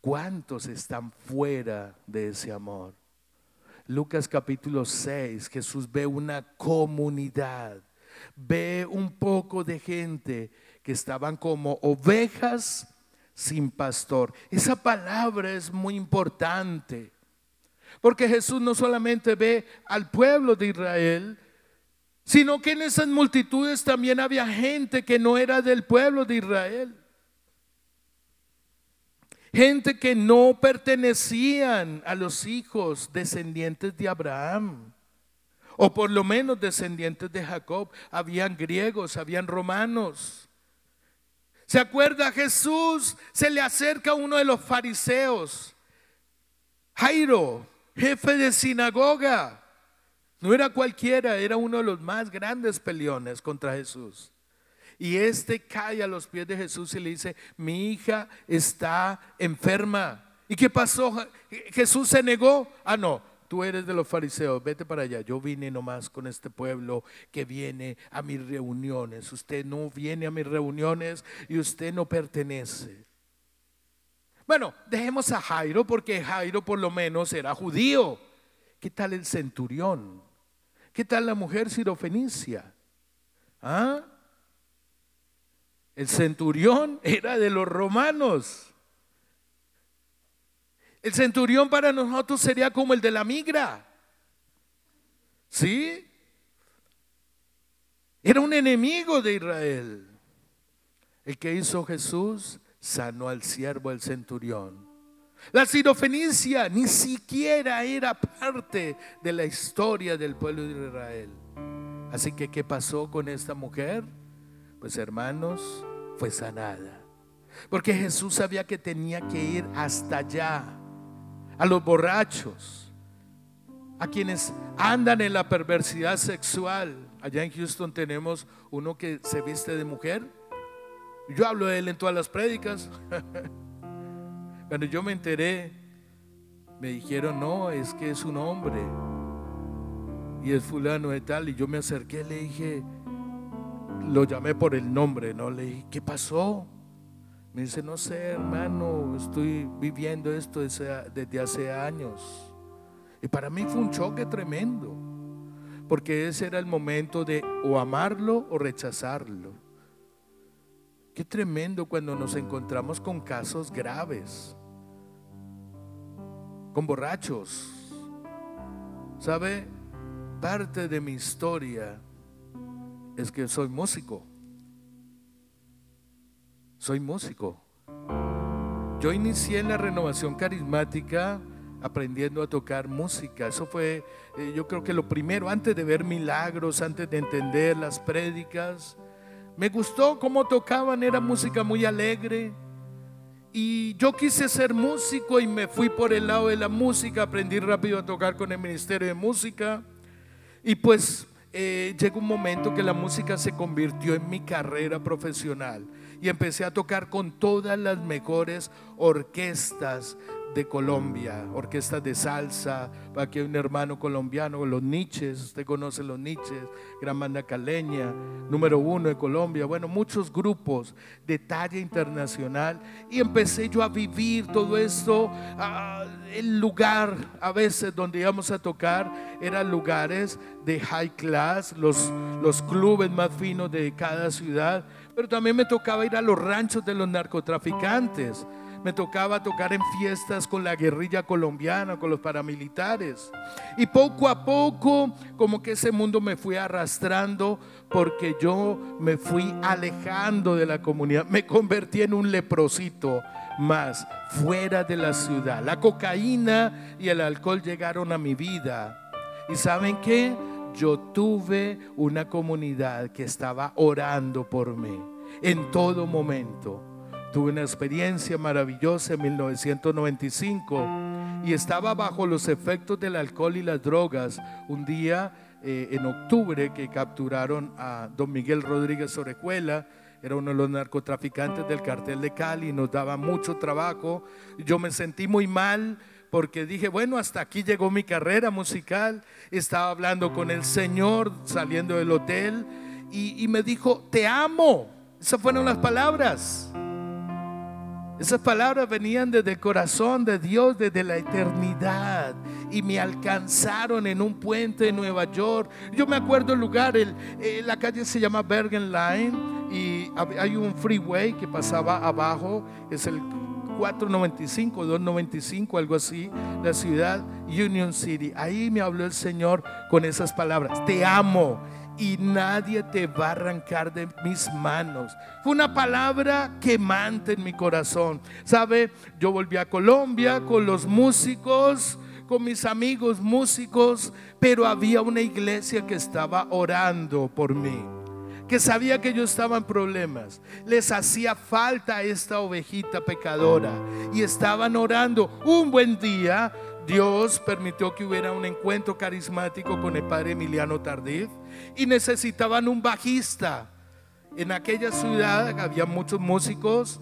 ¿Cuántos están fuera de ese amor? Lucas capítulo 6, Jesús ve una comunidad, ve un poco de gente que estaban como ovejas sin pastor. Esa palabra es muy importante, porque Jesús no solamente ve al pueblo de Israel, sino que en esas multitudes también había gente que no era del pueblo de Israel. Gente que no pertenecían a los hijos descendientes de Abraham, o por lo menos descendientes de Jacob. Habían griegos, habían romanos. ¿Se acuerda Jesús? Se le acerca uno de los fariseos, Jairo, jefe de sinagoga. No era cualquiera, era uno de los más grandes peleones contra Jesús. Y este cae a los pies de Jesús y le dice, mi hija está enferma. ¿Y qué pasó? Jesús se negó. Ah, no, tú eres de los fariseos, vete para allá. Yo vine nomás con este pueblo que viene a mis reuniones. Usted no viene a mis reuniones y usted no pertenece. Bueno, dejemos a Jairo porque Jairo por lo menos era judío. ¿Qué tal el centurión? ¿Qué tal la mujer sirofenicia? ¿Ah? El centurión era de los romanos. El centurión para nosotros sería como el de la migra. ¿Sí? Era un enemigo de Israel. El que hizo Jesús sanó al siervo del centurión. La sirofenicia ni siquiera era parte de la historia del pueblo de Israel. Así que, ¿qué pasó con esta mujer? Pues hermanos, fue sanada. Porque Jesús sabía que tenía que ir hasta allá, a los borrachos, a quienes andan en la perversidad sexual. Allá en Houston tenemos uno que se viste de mujer. Yo hablo de él en todas las prédicas. Cuando yo me enteré, me dijeron, no, es que es un hombre. Y es fulano de tal. Y yo me acerqué, le dije, lo llamé por el nombre, ¿no? Le dije, ¿qué pasó? Me dice, no sé, hermano, estoy viviendo esto desde, hace años. Y para mí fue un choque tremendo, porque ese era el momento de o amarlo o rechazarlo. Qué tremendo cuando nos encontramos con casos graves con borrachos. ¿Sabe? Parte de mi historia es que soy músico. Soy músico. Yo inicié en la renovación carismática aprendiendo a tocar música. Eso fue, eh, yo creo que lo primero, antes de ver milagros, antes de entender las prédicas. Me gustó cómo tocaban, era música muy alegre y yo quise ser músico y me fui por el lado de la música, aprendí rápido a tocar con el Ministerio de Música. Y pues eh, llegó un momento que la música se convirtió en mi carrera profesional y empecé a tocar con todas las mejores orquestas de Colombia, orquestas de salsa, aquí hay un hermano colombiano, los Niches, usted conoce los Niches, gran banda caleña, número uno de Colombia, bueno, muchos grupos de talla internacional. Y empecé yo a vivir todo esto, el lugar a veces donde íbamos a tocar eran lugares de high class, los, los clubes más finos de cada ciudad, pero también me tocaba ir a los ranchos de los narcotraficantes me tocaba tocar en fiestas con la guerrilla colombiana, con los paramilitares. Y poco a poco, como que ese mundo me fue arrastrando porque yo me fui alejando de la comunidad. Me convertí en un leprosito más fuera de la ciudad. La cocaína y el alcohol llegaron a mi vida. ¿Y saben qué? Yo tuve una comunidad que estaba orando por mí en todo momento. Tuve una experiencia maravillosa en 1995 y estaba bajo los efectos del alcohol y las drogas un día eh, en octubre que capturaron a don Miguel Rodríguez Orejuela, era uno de los narcotraficantes del cartel de Cali, nos daba mucho trabajo. Yo me sentí muy mal porque dije, bueno, hasta aquí llegó mi carrera musical. Estaba hablando con el Señor saliendo del hotel y, me dijo, te amo. Esas fueron las palabras. Esas palabras venían desde el corazón de Dios, desde la eternidad. Y me alcanzaron en un puente en Nueva York. Yo me acuerdo el lugar, eh, la calle se llama Bergen Line y hay un freeway que pasaba abajo, es el 495, 295, algo así, la ciudad Union City. Ahí me habló el Señor con esas palabras. Te amo y nadie te va a arrancar de mis manos. Fue una palabra quemante en mi corazón. ¿Sabe? Yo volví a Colombia con los músicos, con mis amigos músicos, pero había una iglesia que estaba orando por mí que sabía que yo estaba en problemas. Les hacía falta esta ovejita pecadora y estaban orando. Un buen día Dios permitió que hubiera un encuentro carismático con el padre Emiliano Tardif y necesitaban un bajista. En aquella ciudad había muchos músicos,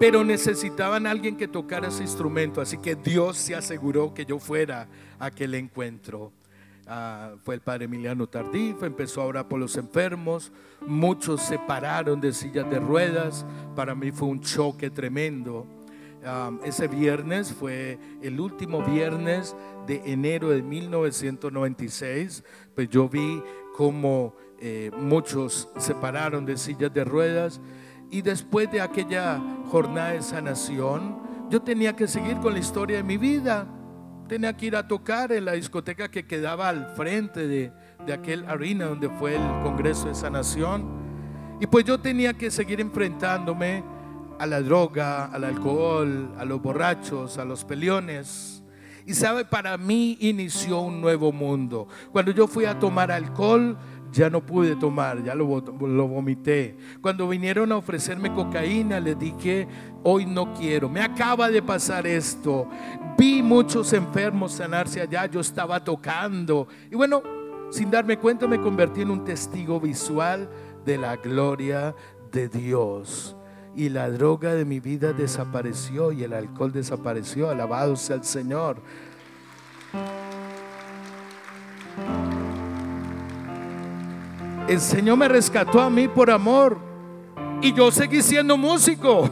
pero necesitaban alguien que tocara ese instrumento, así que Dios se aseguró que yo fuera a aquel encuentro. Ah, fue el padre Emiliano Tardif, empezó a orar por los enfermos, muchos se pararon de sillas de ruedas, para mí fue un choque tremendo. Ese viernes fue el último viernes de enero de 1996, pues yo vi como eh, muchos se pararon de sillas de ruedas y después de aquella jornada de sanación, yo tenía que seguir con la historia de mi vida. Tenía que ir a tocar en la discoteca que quedaba al frente de, de aquel arena donde fue el Congreso de Sanación. Y pues yo tenía que seguir enfrentándome a la droga, al alcohol, a los borrachos, a los peleones. Y sabe, para mí inició un nuevo mundo. Cuando yo fui a tomar alcohol, ya no pude tomar, ya lo, lo, vomité. Cuando vinieron a ofrecerme cocaína, les dije, hoy no quiero, me acaba de pasar esto. Vi muchos enfermos sanarse allá, yo estaba tocando. Y bueno, sin darme cuenta me convertí en un testigo visual de la gloria de Dios. Y la droga de mi vida desapareció y el alcohol desapareció. Alabado sea el Señor. El Señor me rescató a mí por amor y yo seguí siendo músico.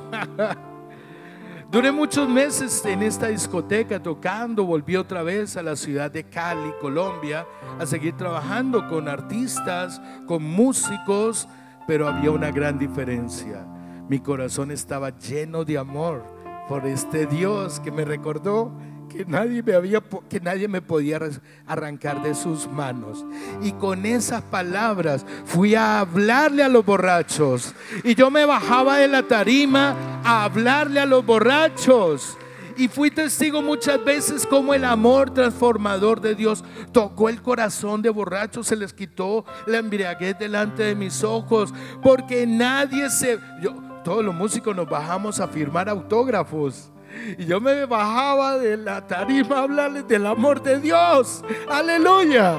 Duré muchos meses en esta discoteca tocando, volví otra vez a la ciudad de Cali, Colombia, a seguir trabajando con artistas, con músicos, pero había una gran diferencia. Mi corazón estaba lleno de amor por este Dios que me recordó que nadie me había que nadie me podía arrancar de sus manos. Y con esas palabras fui a hablarle a los borrachos. Y yo me bajaba de la tarima a hablarle a los borrachos. Y fui testigo muchas veces como el amor transformador de Dios tocó el corazón de borrachos, se les quitó la embriaguez delante de mis ojos, porque nadie se... Yo, todos los músicos nos bajamos a firmar autógrafos. Y yo me bajaba de la tarima a hablarles del amor de Dios. Aleluya.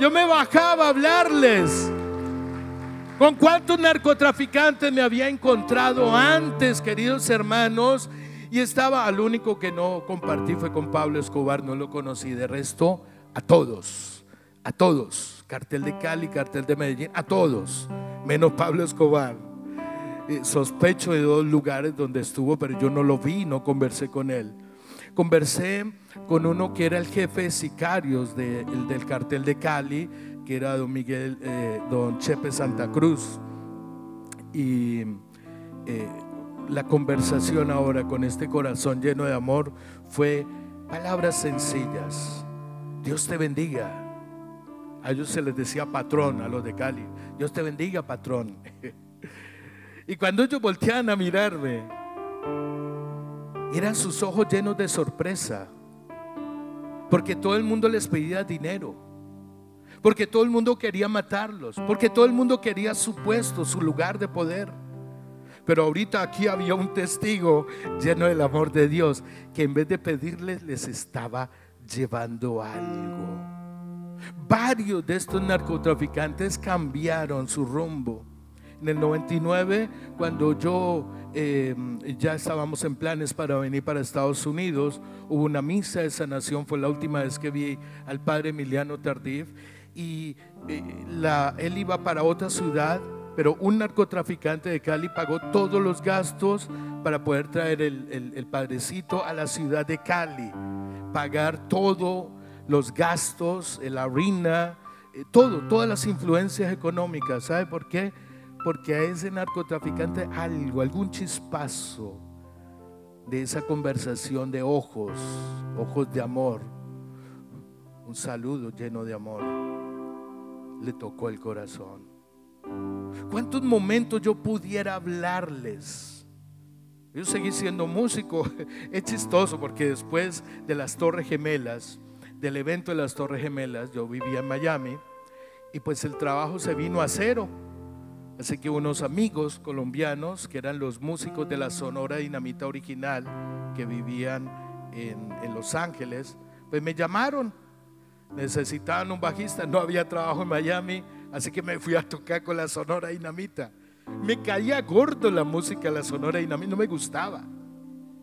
Yo me bajaba a hablarles. ¿Con cuántos narcotraficantes me había encontrado antes, queridos hermanos? Y estaba, al único que no compartí fue con Pablo Escobar, no lo conocí. De resto, a todos, a todos. Cartel de Cali, cartel de Medellín, a todos, menos Pablo Escobar. Eh, sospecho de dos lugares donde estuvo, pero yo no lo vi, no conversé con él. Conversé con uno que era el jefe de sicarios del cartel de Cali, que era don Miguel, eh, don Chepe Santa Cruz. Y eh, la conversación ahora con este corazón lleno de amor fue palabras sencillas. Dios te bendiga. A ellos se les decía patrón, a los de Cali. Dios te bendiga, patrón. Y cuando ellos volteaban a mirarme, eran sus ojos llenos de sorpresa. Porque todo el mundo les pedía dinero. Porque todo el mundo quería matarlos. Porque todo el mundo quería su puesto, su lugar de poder. Pero ahorita aquí había un testigo lleno del amor de Dios que en vez de pedirles les estaba llevando algo. Varios de estos narcotraficantes cambiaron su rumbo en el 99, cuando yo eh, ya estábamos en planes para venir para Estados Unidos, hubo una misa de sanación, fue la última vez que vi al padre Emiliano Tardif, y eh, él iba para otra ciudad, pero un narcotraficante de Cali pagó todos los gastos para poder traer el, el padrecito a la ciudad de Cali, pagar todos los gastos, la harina, eh, todo, todas las influencias económicas. ¿Sabe por qué? Porque a ese narcotraficante algo, algún chispazo de esa conversación de ojos, ojos de amor, un saludo lleno de amor, le tocó el corazón. ¿Cuántos momentos yo pudiera hablarles? Yo seguí siendo músico. Es chistoso porque después de las Torres Gemelas, del evento de las Torres Gemelas, yo vivía en Miami y pues el trabajo se vino a cero. Así que unos amigos colombianos, que eran los músicos de la Sonora Dinamita original, que vivían en, Los Ángeles, pues me llamaron. Necesitaban un bajista, no había trabajo en Miami, así que me fui a tocar con la Sonora Dinamita. me caía gordo la música, la sonora y a mí no me gustaba.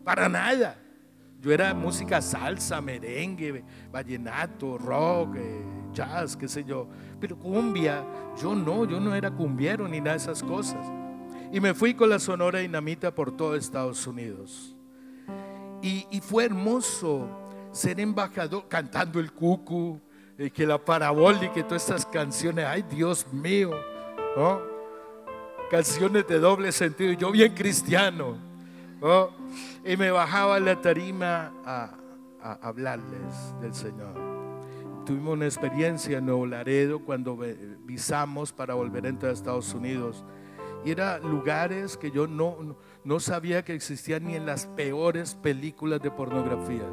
Para nada. Yo era música salsa, merengue, vallenato, rock, eh, jazz, qué sé yo. Pero cumbia, yo no, yo no era cumbiero ni nada de esas cosas. Y me fui con la Sonora Dinamita por todo Estados Unidos. Y, fue hermoso ser embajador cantando el cucu, y que la parabólica y todas estas canciones, ay Dios mío, canciones de doble sentido, yo bien cristiano, y me bajaba a la tarima a, hablarles del Señor. Tuvimos una experiencia en Nuevo Laredo cuando visamos para volver a entrar a Estados Unidos. Y eran lugares que yo no, no sabía que existían ni en las peores películas de pornografía.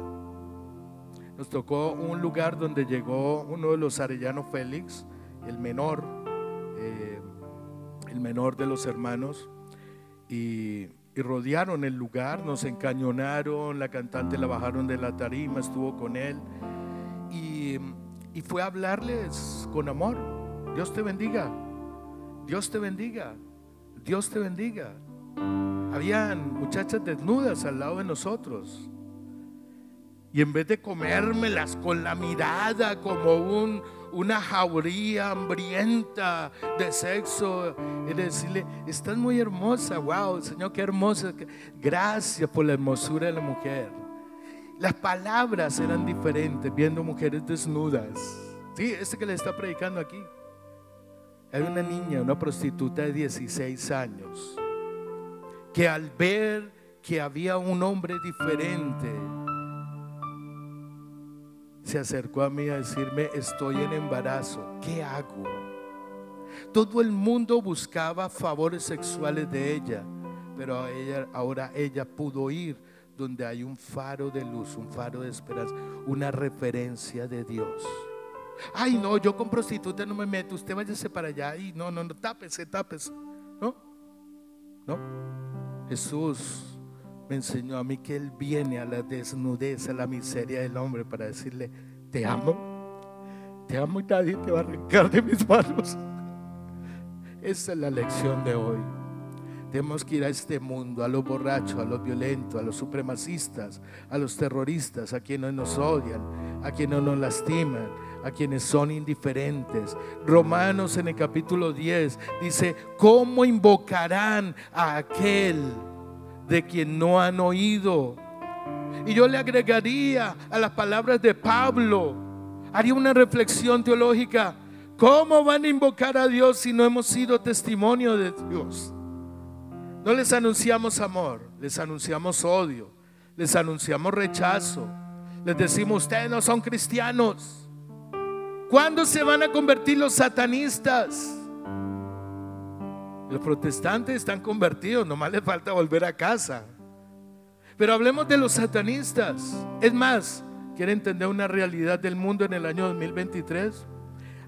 Nos tocó un lugar donde llegó uno de los Arellano Félix, el menor, eh, el menor de los hermanos, y, rodearon el lugar, nos encañonaron, la cantante la bajaron de la tarima, estuvo con él, y, y fue a hablarles con amor. Dios te bendiga, Dios te bendiga, Dios te bendiga. Habían muchachas desnudas al lado de nosotros. Y en vez de comérmelas con la mirada como un, una jauría hambrienta de sexo, y decirle, estás muy hermosa, wow, Señor, qué hermosa. Gracias por la hermosura de la mujer. Las palabras eran diferentes viendo mujeres desnudas. Sí, este que le está predicando aquí. Hay una niña, una prostituta de 16 años, que al ver que había un hombre diferente, se acercó a mí a decirme, estoy en embarazo, ¿qué hago? Todo el mundo buscaba favores sexuales de ella, pero ahora ella pudo ir donde hay un faro de luz, un faro de esperanza, una referencia de Dios. Ay, no, yo con prostituta no me meto, usted váyase para allá y no, no, no, tápese, tápese. ¿No? ¿No? Jesús me enseñó a mí que Él viene a la desnudez, a la miseria del hombre para decirle, te amo, te amo y nadie te va a arrancar de mis manos. Esa es la lección de hoy. Tenemos que ir a este mundo, a los borrachos, a los violentos, a los supremacistas, a los terroristas, a quienes nos odian, a quienes nos lastiman, a quienes son indiferentes. Romanos en el capítulo 10 dice, ¿cómo invocarán a aquel? de quien no han oído. Y yo le agregaría a las palabras de Pablo, haría una reflexión teológica. ¿Cómo van a invocar a Dios si no hemos sido testimonio de Dios? No les anunciamos amor, les anunciamos odio, les anunciamos rechazo, les decimos, ustedes no son cristianos. ¿Cuándo se van a convertir los satanistas? Los protestantes están convertidos, nomás les falta volver a casa. Pero hablemos de los satanistas. Es más, ¿quiere entender una realidad del mundo en el año 2023?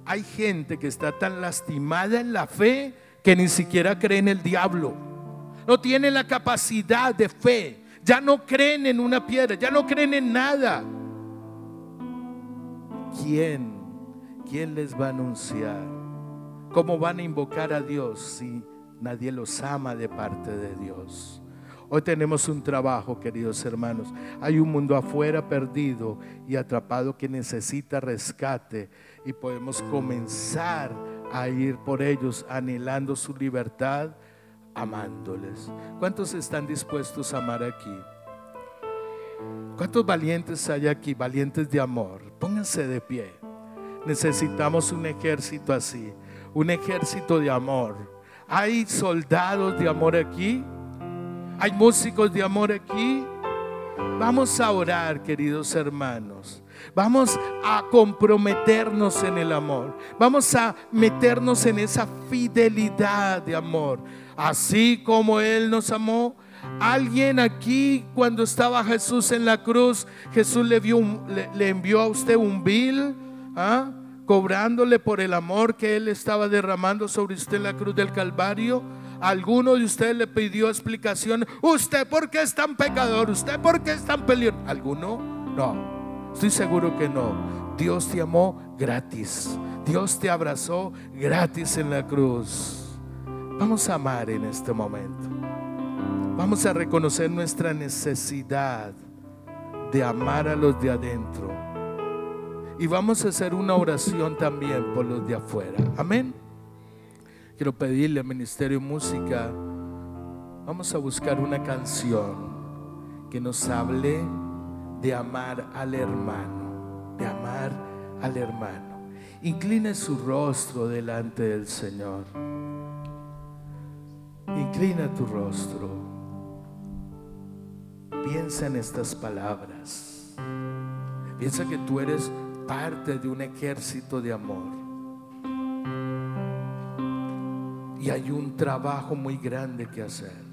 Hay gente que está tan lastimada en la fe que ni siquiera cree en el diablo. No tiene la capacidad de fe. Ya no creen en una piedra, ya no creen en nada. ¿Quién? ¿Quién les va a anunciar? ¿Cómo van a invocar a Dios si nadie los ama de parte de Dios. Hoy tenemos un trabajo, queridos hermanos. Hay un mundo afuera perdido y atrapado que necesita rescate y podemos comenzar a ir por ellos anhelando su libertad, amándoles. ¿Cuántos están dispuestos a amar aquí? ¿Cuántos valientes hay aquí? Valientes de amor. Pónganse de pie. Necesitamos un ejército así, un ejército de amor hay soldados de amor aquí. Hay músicos de amor aquí. Vamos a orar, queridos hermanos. Vamos a comprometernos en el amor. Vamos a meternos en esa fidelidad de amor. Así como Él nos amó. Alguien aquí, cuando estaba Jesús en la cruz, Jesús le, envió a usted un bill. ¿ah? cobrándole por el amor que Él estaba derramando sobre usted en la cruz del Calvario? ¿Alguno de ustedes le pidió explicación? ¿Usted por qué es tan pecador? ¿Usted por qué es tan peligroso? ¿Alguno? No, estoy seguro que no. Dios te amó gratis. Dios te abrazó gratis en la cruz Vamos a amar en este momento. Vamos a reconocer nuestra necesidad de amar a los de adentro. Y vamos a hacer una oración también por los de afuera. Amén. Quiero pedirle al Ministerio de Música, vamos a buscar una canción que nos hable de amar al hermano, de amar al hermano. Incline su rostro delante del Señor. Inclina tu rostro. Piensa en estas palabras. Piensa que tú eres parte de un ejército de amor. Y hay un trabajo muy grande que hacer.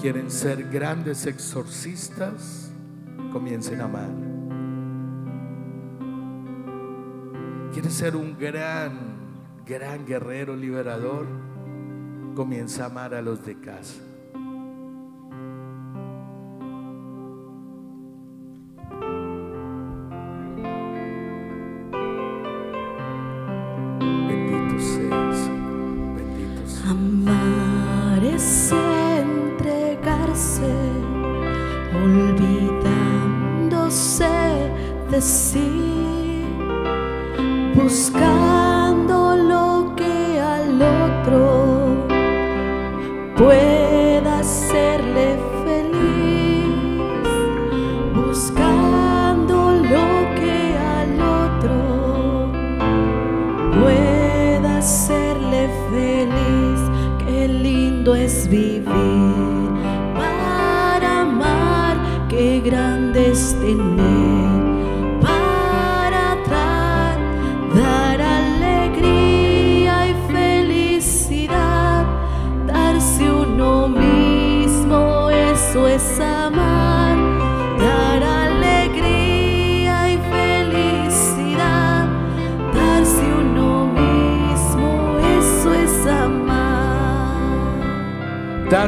Quieren ser grandes exorcistas, comiencen a amar. Quieren ser un gran, gran guerrero liberador, comienza a amar a los de casa. Bendito seas, bendito seas. Amar es entregarse, olvidándose de sí, buscando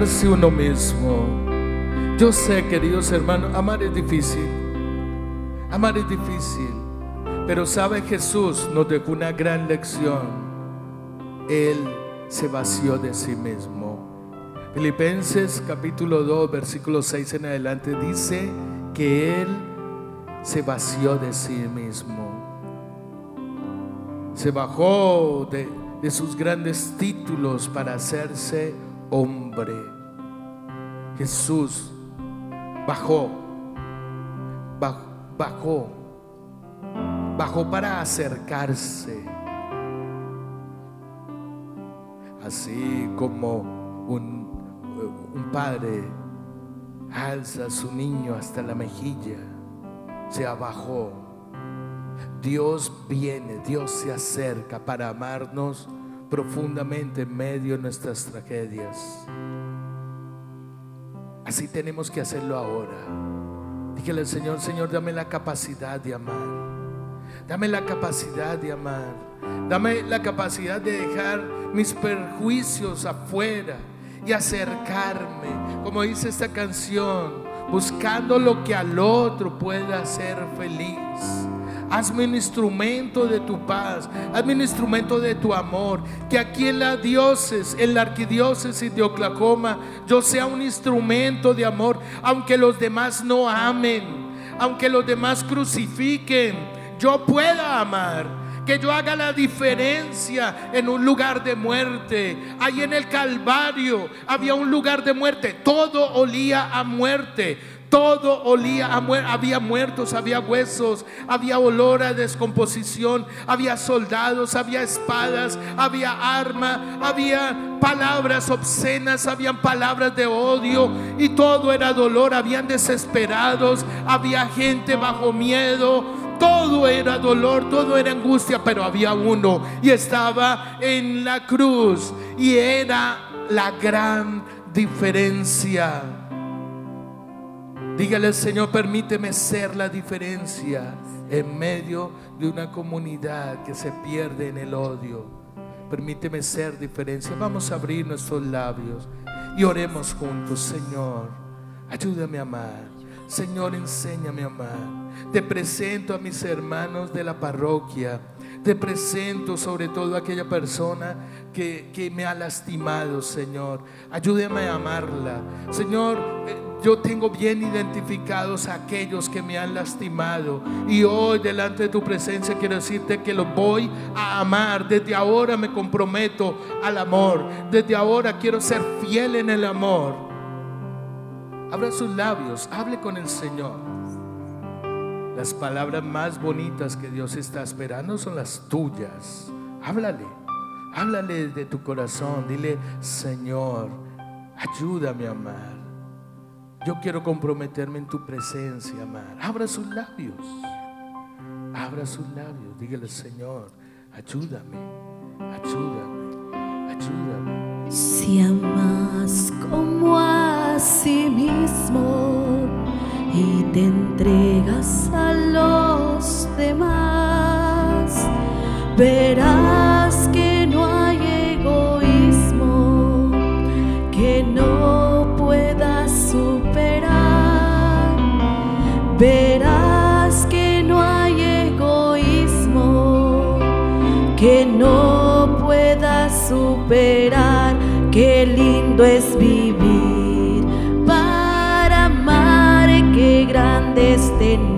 amar. darse uno mismo. Yo sé, queridos hermanos, amar es difícil. Amar es difícil. Pero sabe Jesús nos dejó una gran lección. Él se vació de sí mismo. Filipenses capítulo 2, versículo 6 en adelante dice que Él se vació de sí mismo. Se bajó de, de sus grandes títulos para hacerse hombre. Jesús bajó, baj- bajó, bajó para acercarse. Así como un, un padre alza a su niño hasta la mejilla, se abajó. Dios viene, Dios se acerca para amarnos profundamente en medio de nuestras tragedias. Así tenemos que hacerlo ahora. Dígale al Señor, Señor, dame la capacidad de amar. Dame la capacidad de amar. Dame la capacidad de dejar mis perjuicios afuera y acercarme, como dice esta canción, buscando lo que al otro pueda hacer feliz. Hazme un instrumento de tu paz, hazme un instrumento de tu amor. Que aquí en la diócesis, en la arquidiócesis de Oklahoma, yo sea un instrumento de amor, aunque los demás no amen, aunque los demás crucifiquen, yo pueda amar. Que yo haga la diferencia en un lugar de muerte. Ahí en el Calvario había un lugar de muerte. Todo olía a muerte. Todo olía a. Había muertos, había huesos, había olor a descomposición, había soldados, había espadas, había arma, había palabras obscenas, habían palabras de odio y todo era dolor. Habían desesperados, había gente bajo miedo. Todo era dolor, todo era angustia, pero había uno y estaba en la cruz y era la gran diferencia. Dígale al Señor, permíteme ser la diferencia en medio de una comunidad que se pierde en el odio. Permíteme ser diferencia. Vamos a abrir nuestros labios y oremos juntos, Señor. Ayúdame a amar. Señor, enséñame a amar. Te presento a mis hermanos de la parroquia. Te presento sobre todo a aquella persona que, que me ha lastimado, Señor. Ayúdame a amarla. Señor, eh, yo tengo bien identificados a aquellos que me han lastimado. Y hoy delante de tu presencia quiero decirte que los voy a amar. Desde ahora me comprometo al amor. Desde ahora quiero ser fiel en el amor. Abra sus labios, hable con el Señor. Las palabras más bonitas que Dios está esperando son las tuyas. Háblale, háblale de tu corazón. Dile, Señor, ayúdame a amar. Yo quiero comprometerme en tu presencia, amar. Abra sus labios. Abra sus labios. Dígale, Señor, ayúdame, ayúdame, ayúdame. Si amas como a sí mismo y te entregas a los demás, verás que no hay egoísmo que no puedas superar. Verás que no hay egoísmo que no puedas superar. Qué lindo es vivir grande es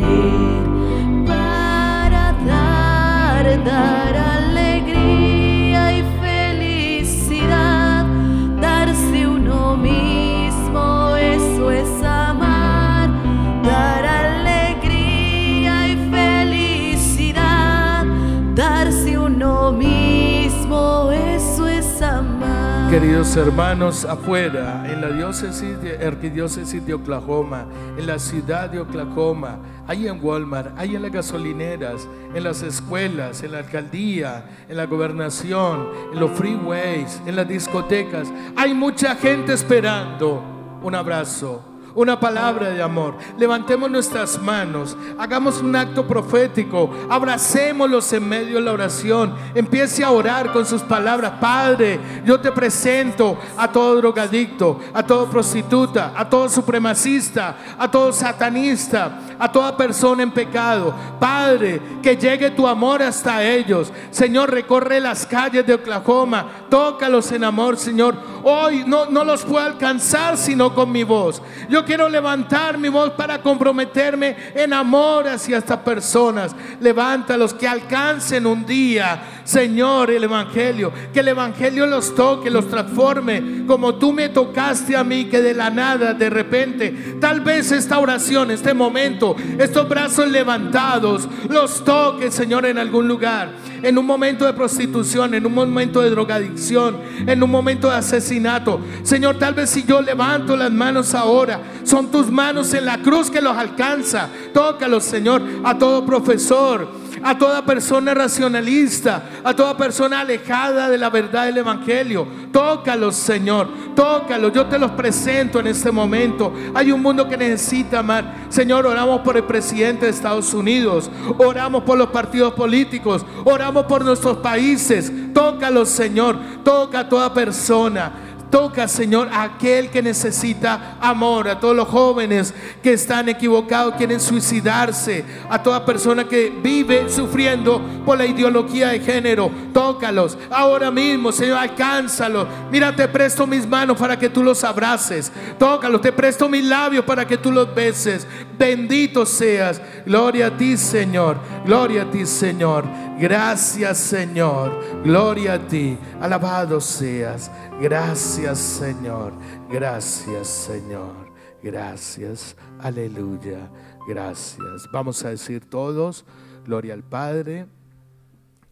hermanos, afuera, en la diócesis de arquidiócesis de Oklahoma, en la ciudad de Oklahoma, ahí en Walmart, ahí en las gasolineras, en las escuelas, en la alcaldía, en la gobernación, en los freeways, en las discotecas, hay mucha gente esperando un abrazo. Una palabra de amor. Levantemos nuestras manos. Hagamos un acto profético. Abracémoslos en medio de la oración. Empiece a orar con sus palabras. Padre, yo te presento a todo drogadicto, a todo prostituta, a todo supremacista, a todo satanista, a toda persona en pecado. Padre, que llegue tu amor hasta ellos. Señor, recorre las calles de Oklahoma. Tócalos en amor, Señor. Hoy no, no los puedo alcanzar sino con mi voz. Yo quiero levantar mi voz para comprometerme en amor hacia estas personas. Levántalos, que alcancen un día, Señor, el Evangelio. Que el Evangelio los toque, los transforme, como tú me tocaste a mí, que de la nada, de repente, tal vez esta oración, este momento, estos brazos levantados, los toque, Señor, en algún lugar. En un momento de prostitución, en un momento de drogadicción, en un momento de asesinato. Señor, tal vez si yo levanto las manos ahora, son tus manos en la cruz que los alcanza. Tócalos, Señor, a todo profesor a toda persona racionalista, a toda persona alejada de la verdad del Evangelio. Tócalos, Señor, tócalos. Yo te los presento en este momento. Hay un mundo que necesita amar. Señor, oramos por el presidente de Estados Unidos, oramos por los partidos políticos, oramos por nuestros países. Tócalos, Señor. Toca a toda persona. Toca, Señor, a aquel que necesita amor, a todos los jóvenes que están equivocados, quieren suicidarse, a toda persona que vive sufriendo por la ideología de género. Tócalos ahora mismo, Señor, alcánzalos. Mira, te presto mis manos para que tú los abraces. Tócalos, te presto mis labios para que tú los beses. Bendito seas. Gloria a ti, Señor. Gloria a ti, Señor. Gracias, Señor. Gloria a ti. Alabado seas. Gracias, Señor. Gracias, Señor. Gracias. Aleluya. Gracias. Vamos a decir todos, gloria al Padre,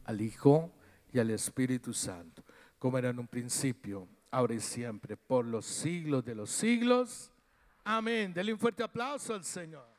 al Hijo y al Espíritu Santo, como era en un principio, ahora y siempre, por los siglos de los siglos. Amén. Denle un fuerte aplauso al Señor.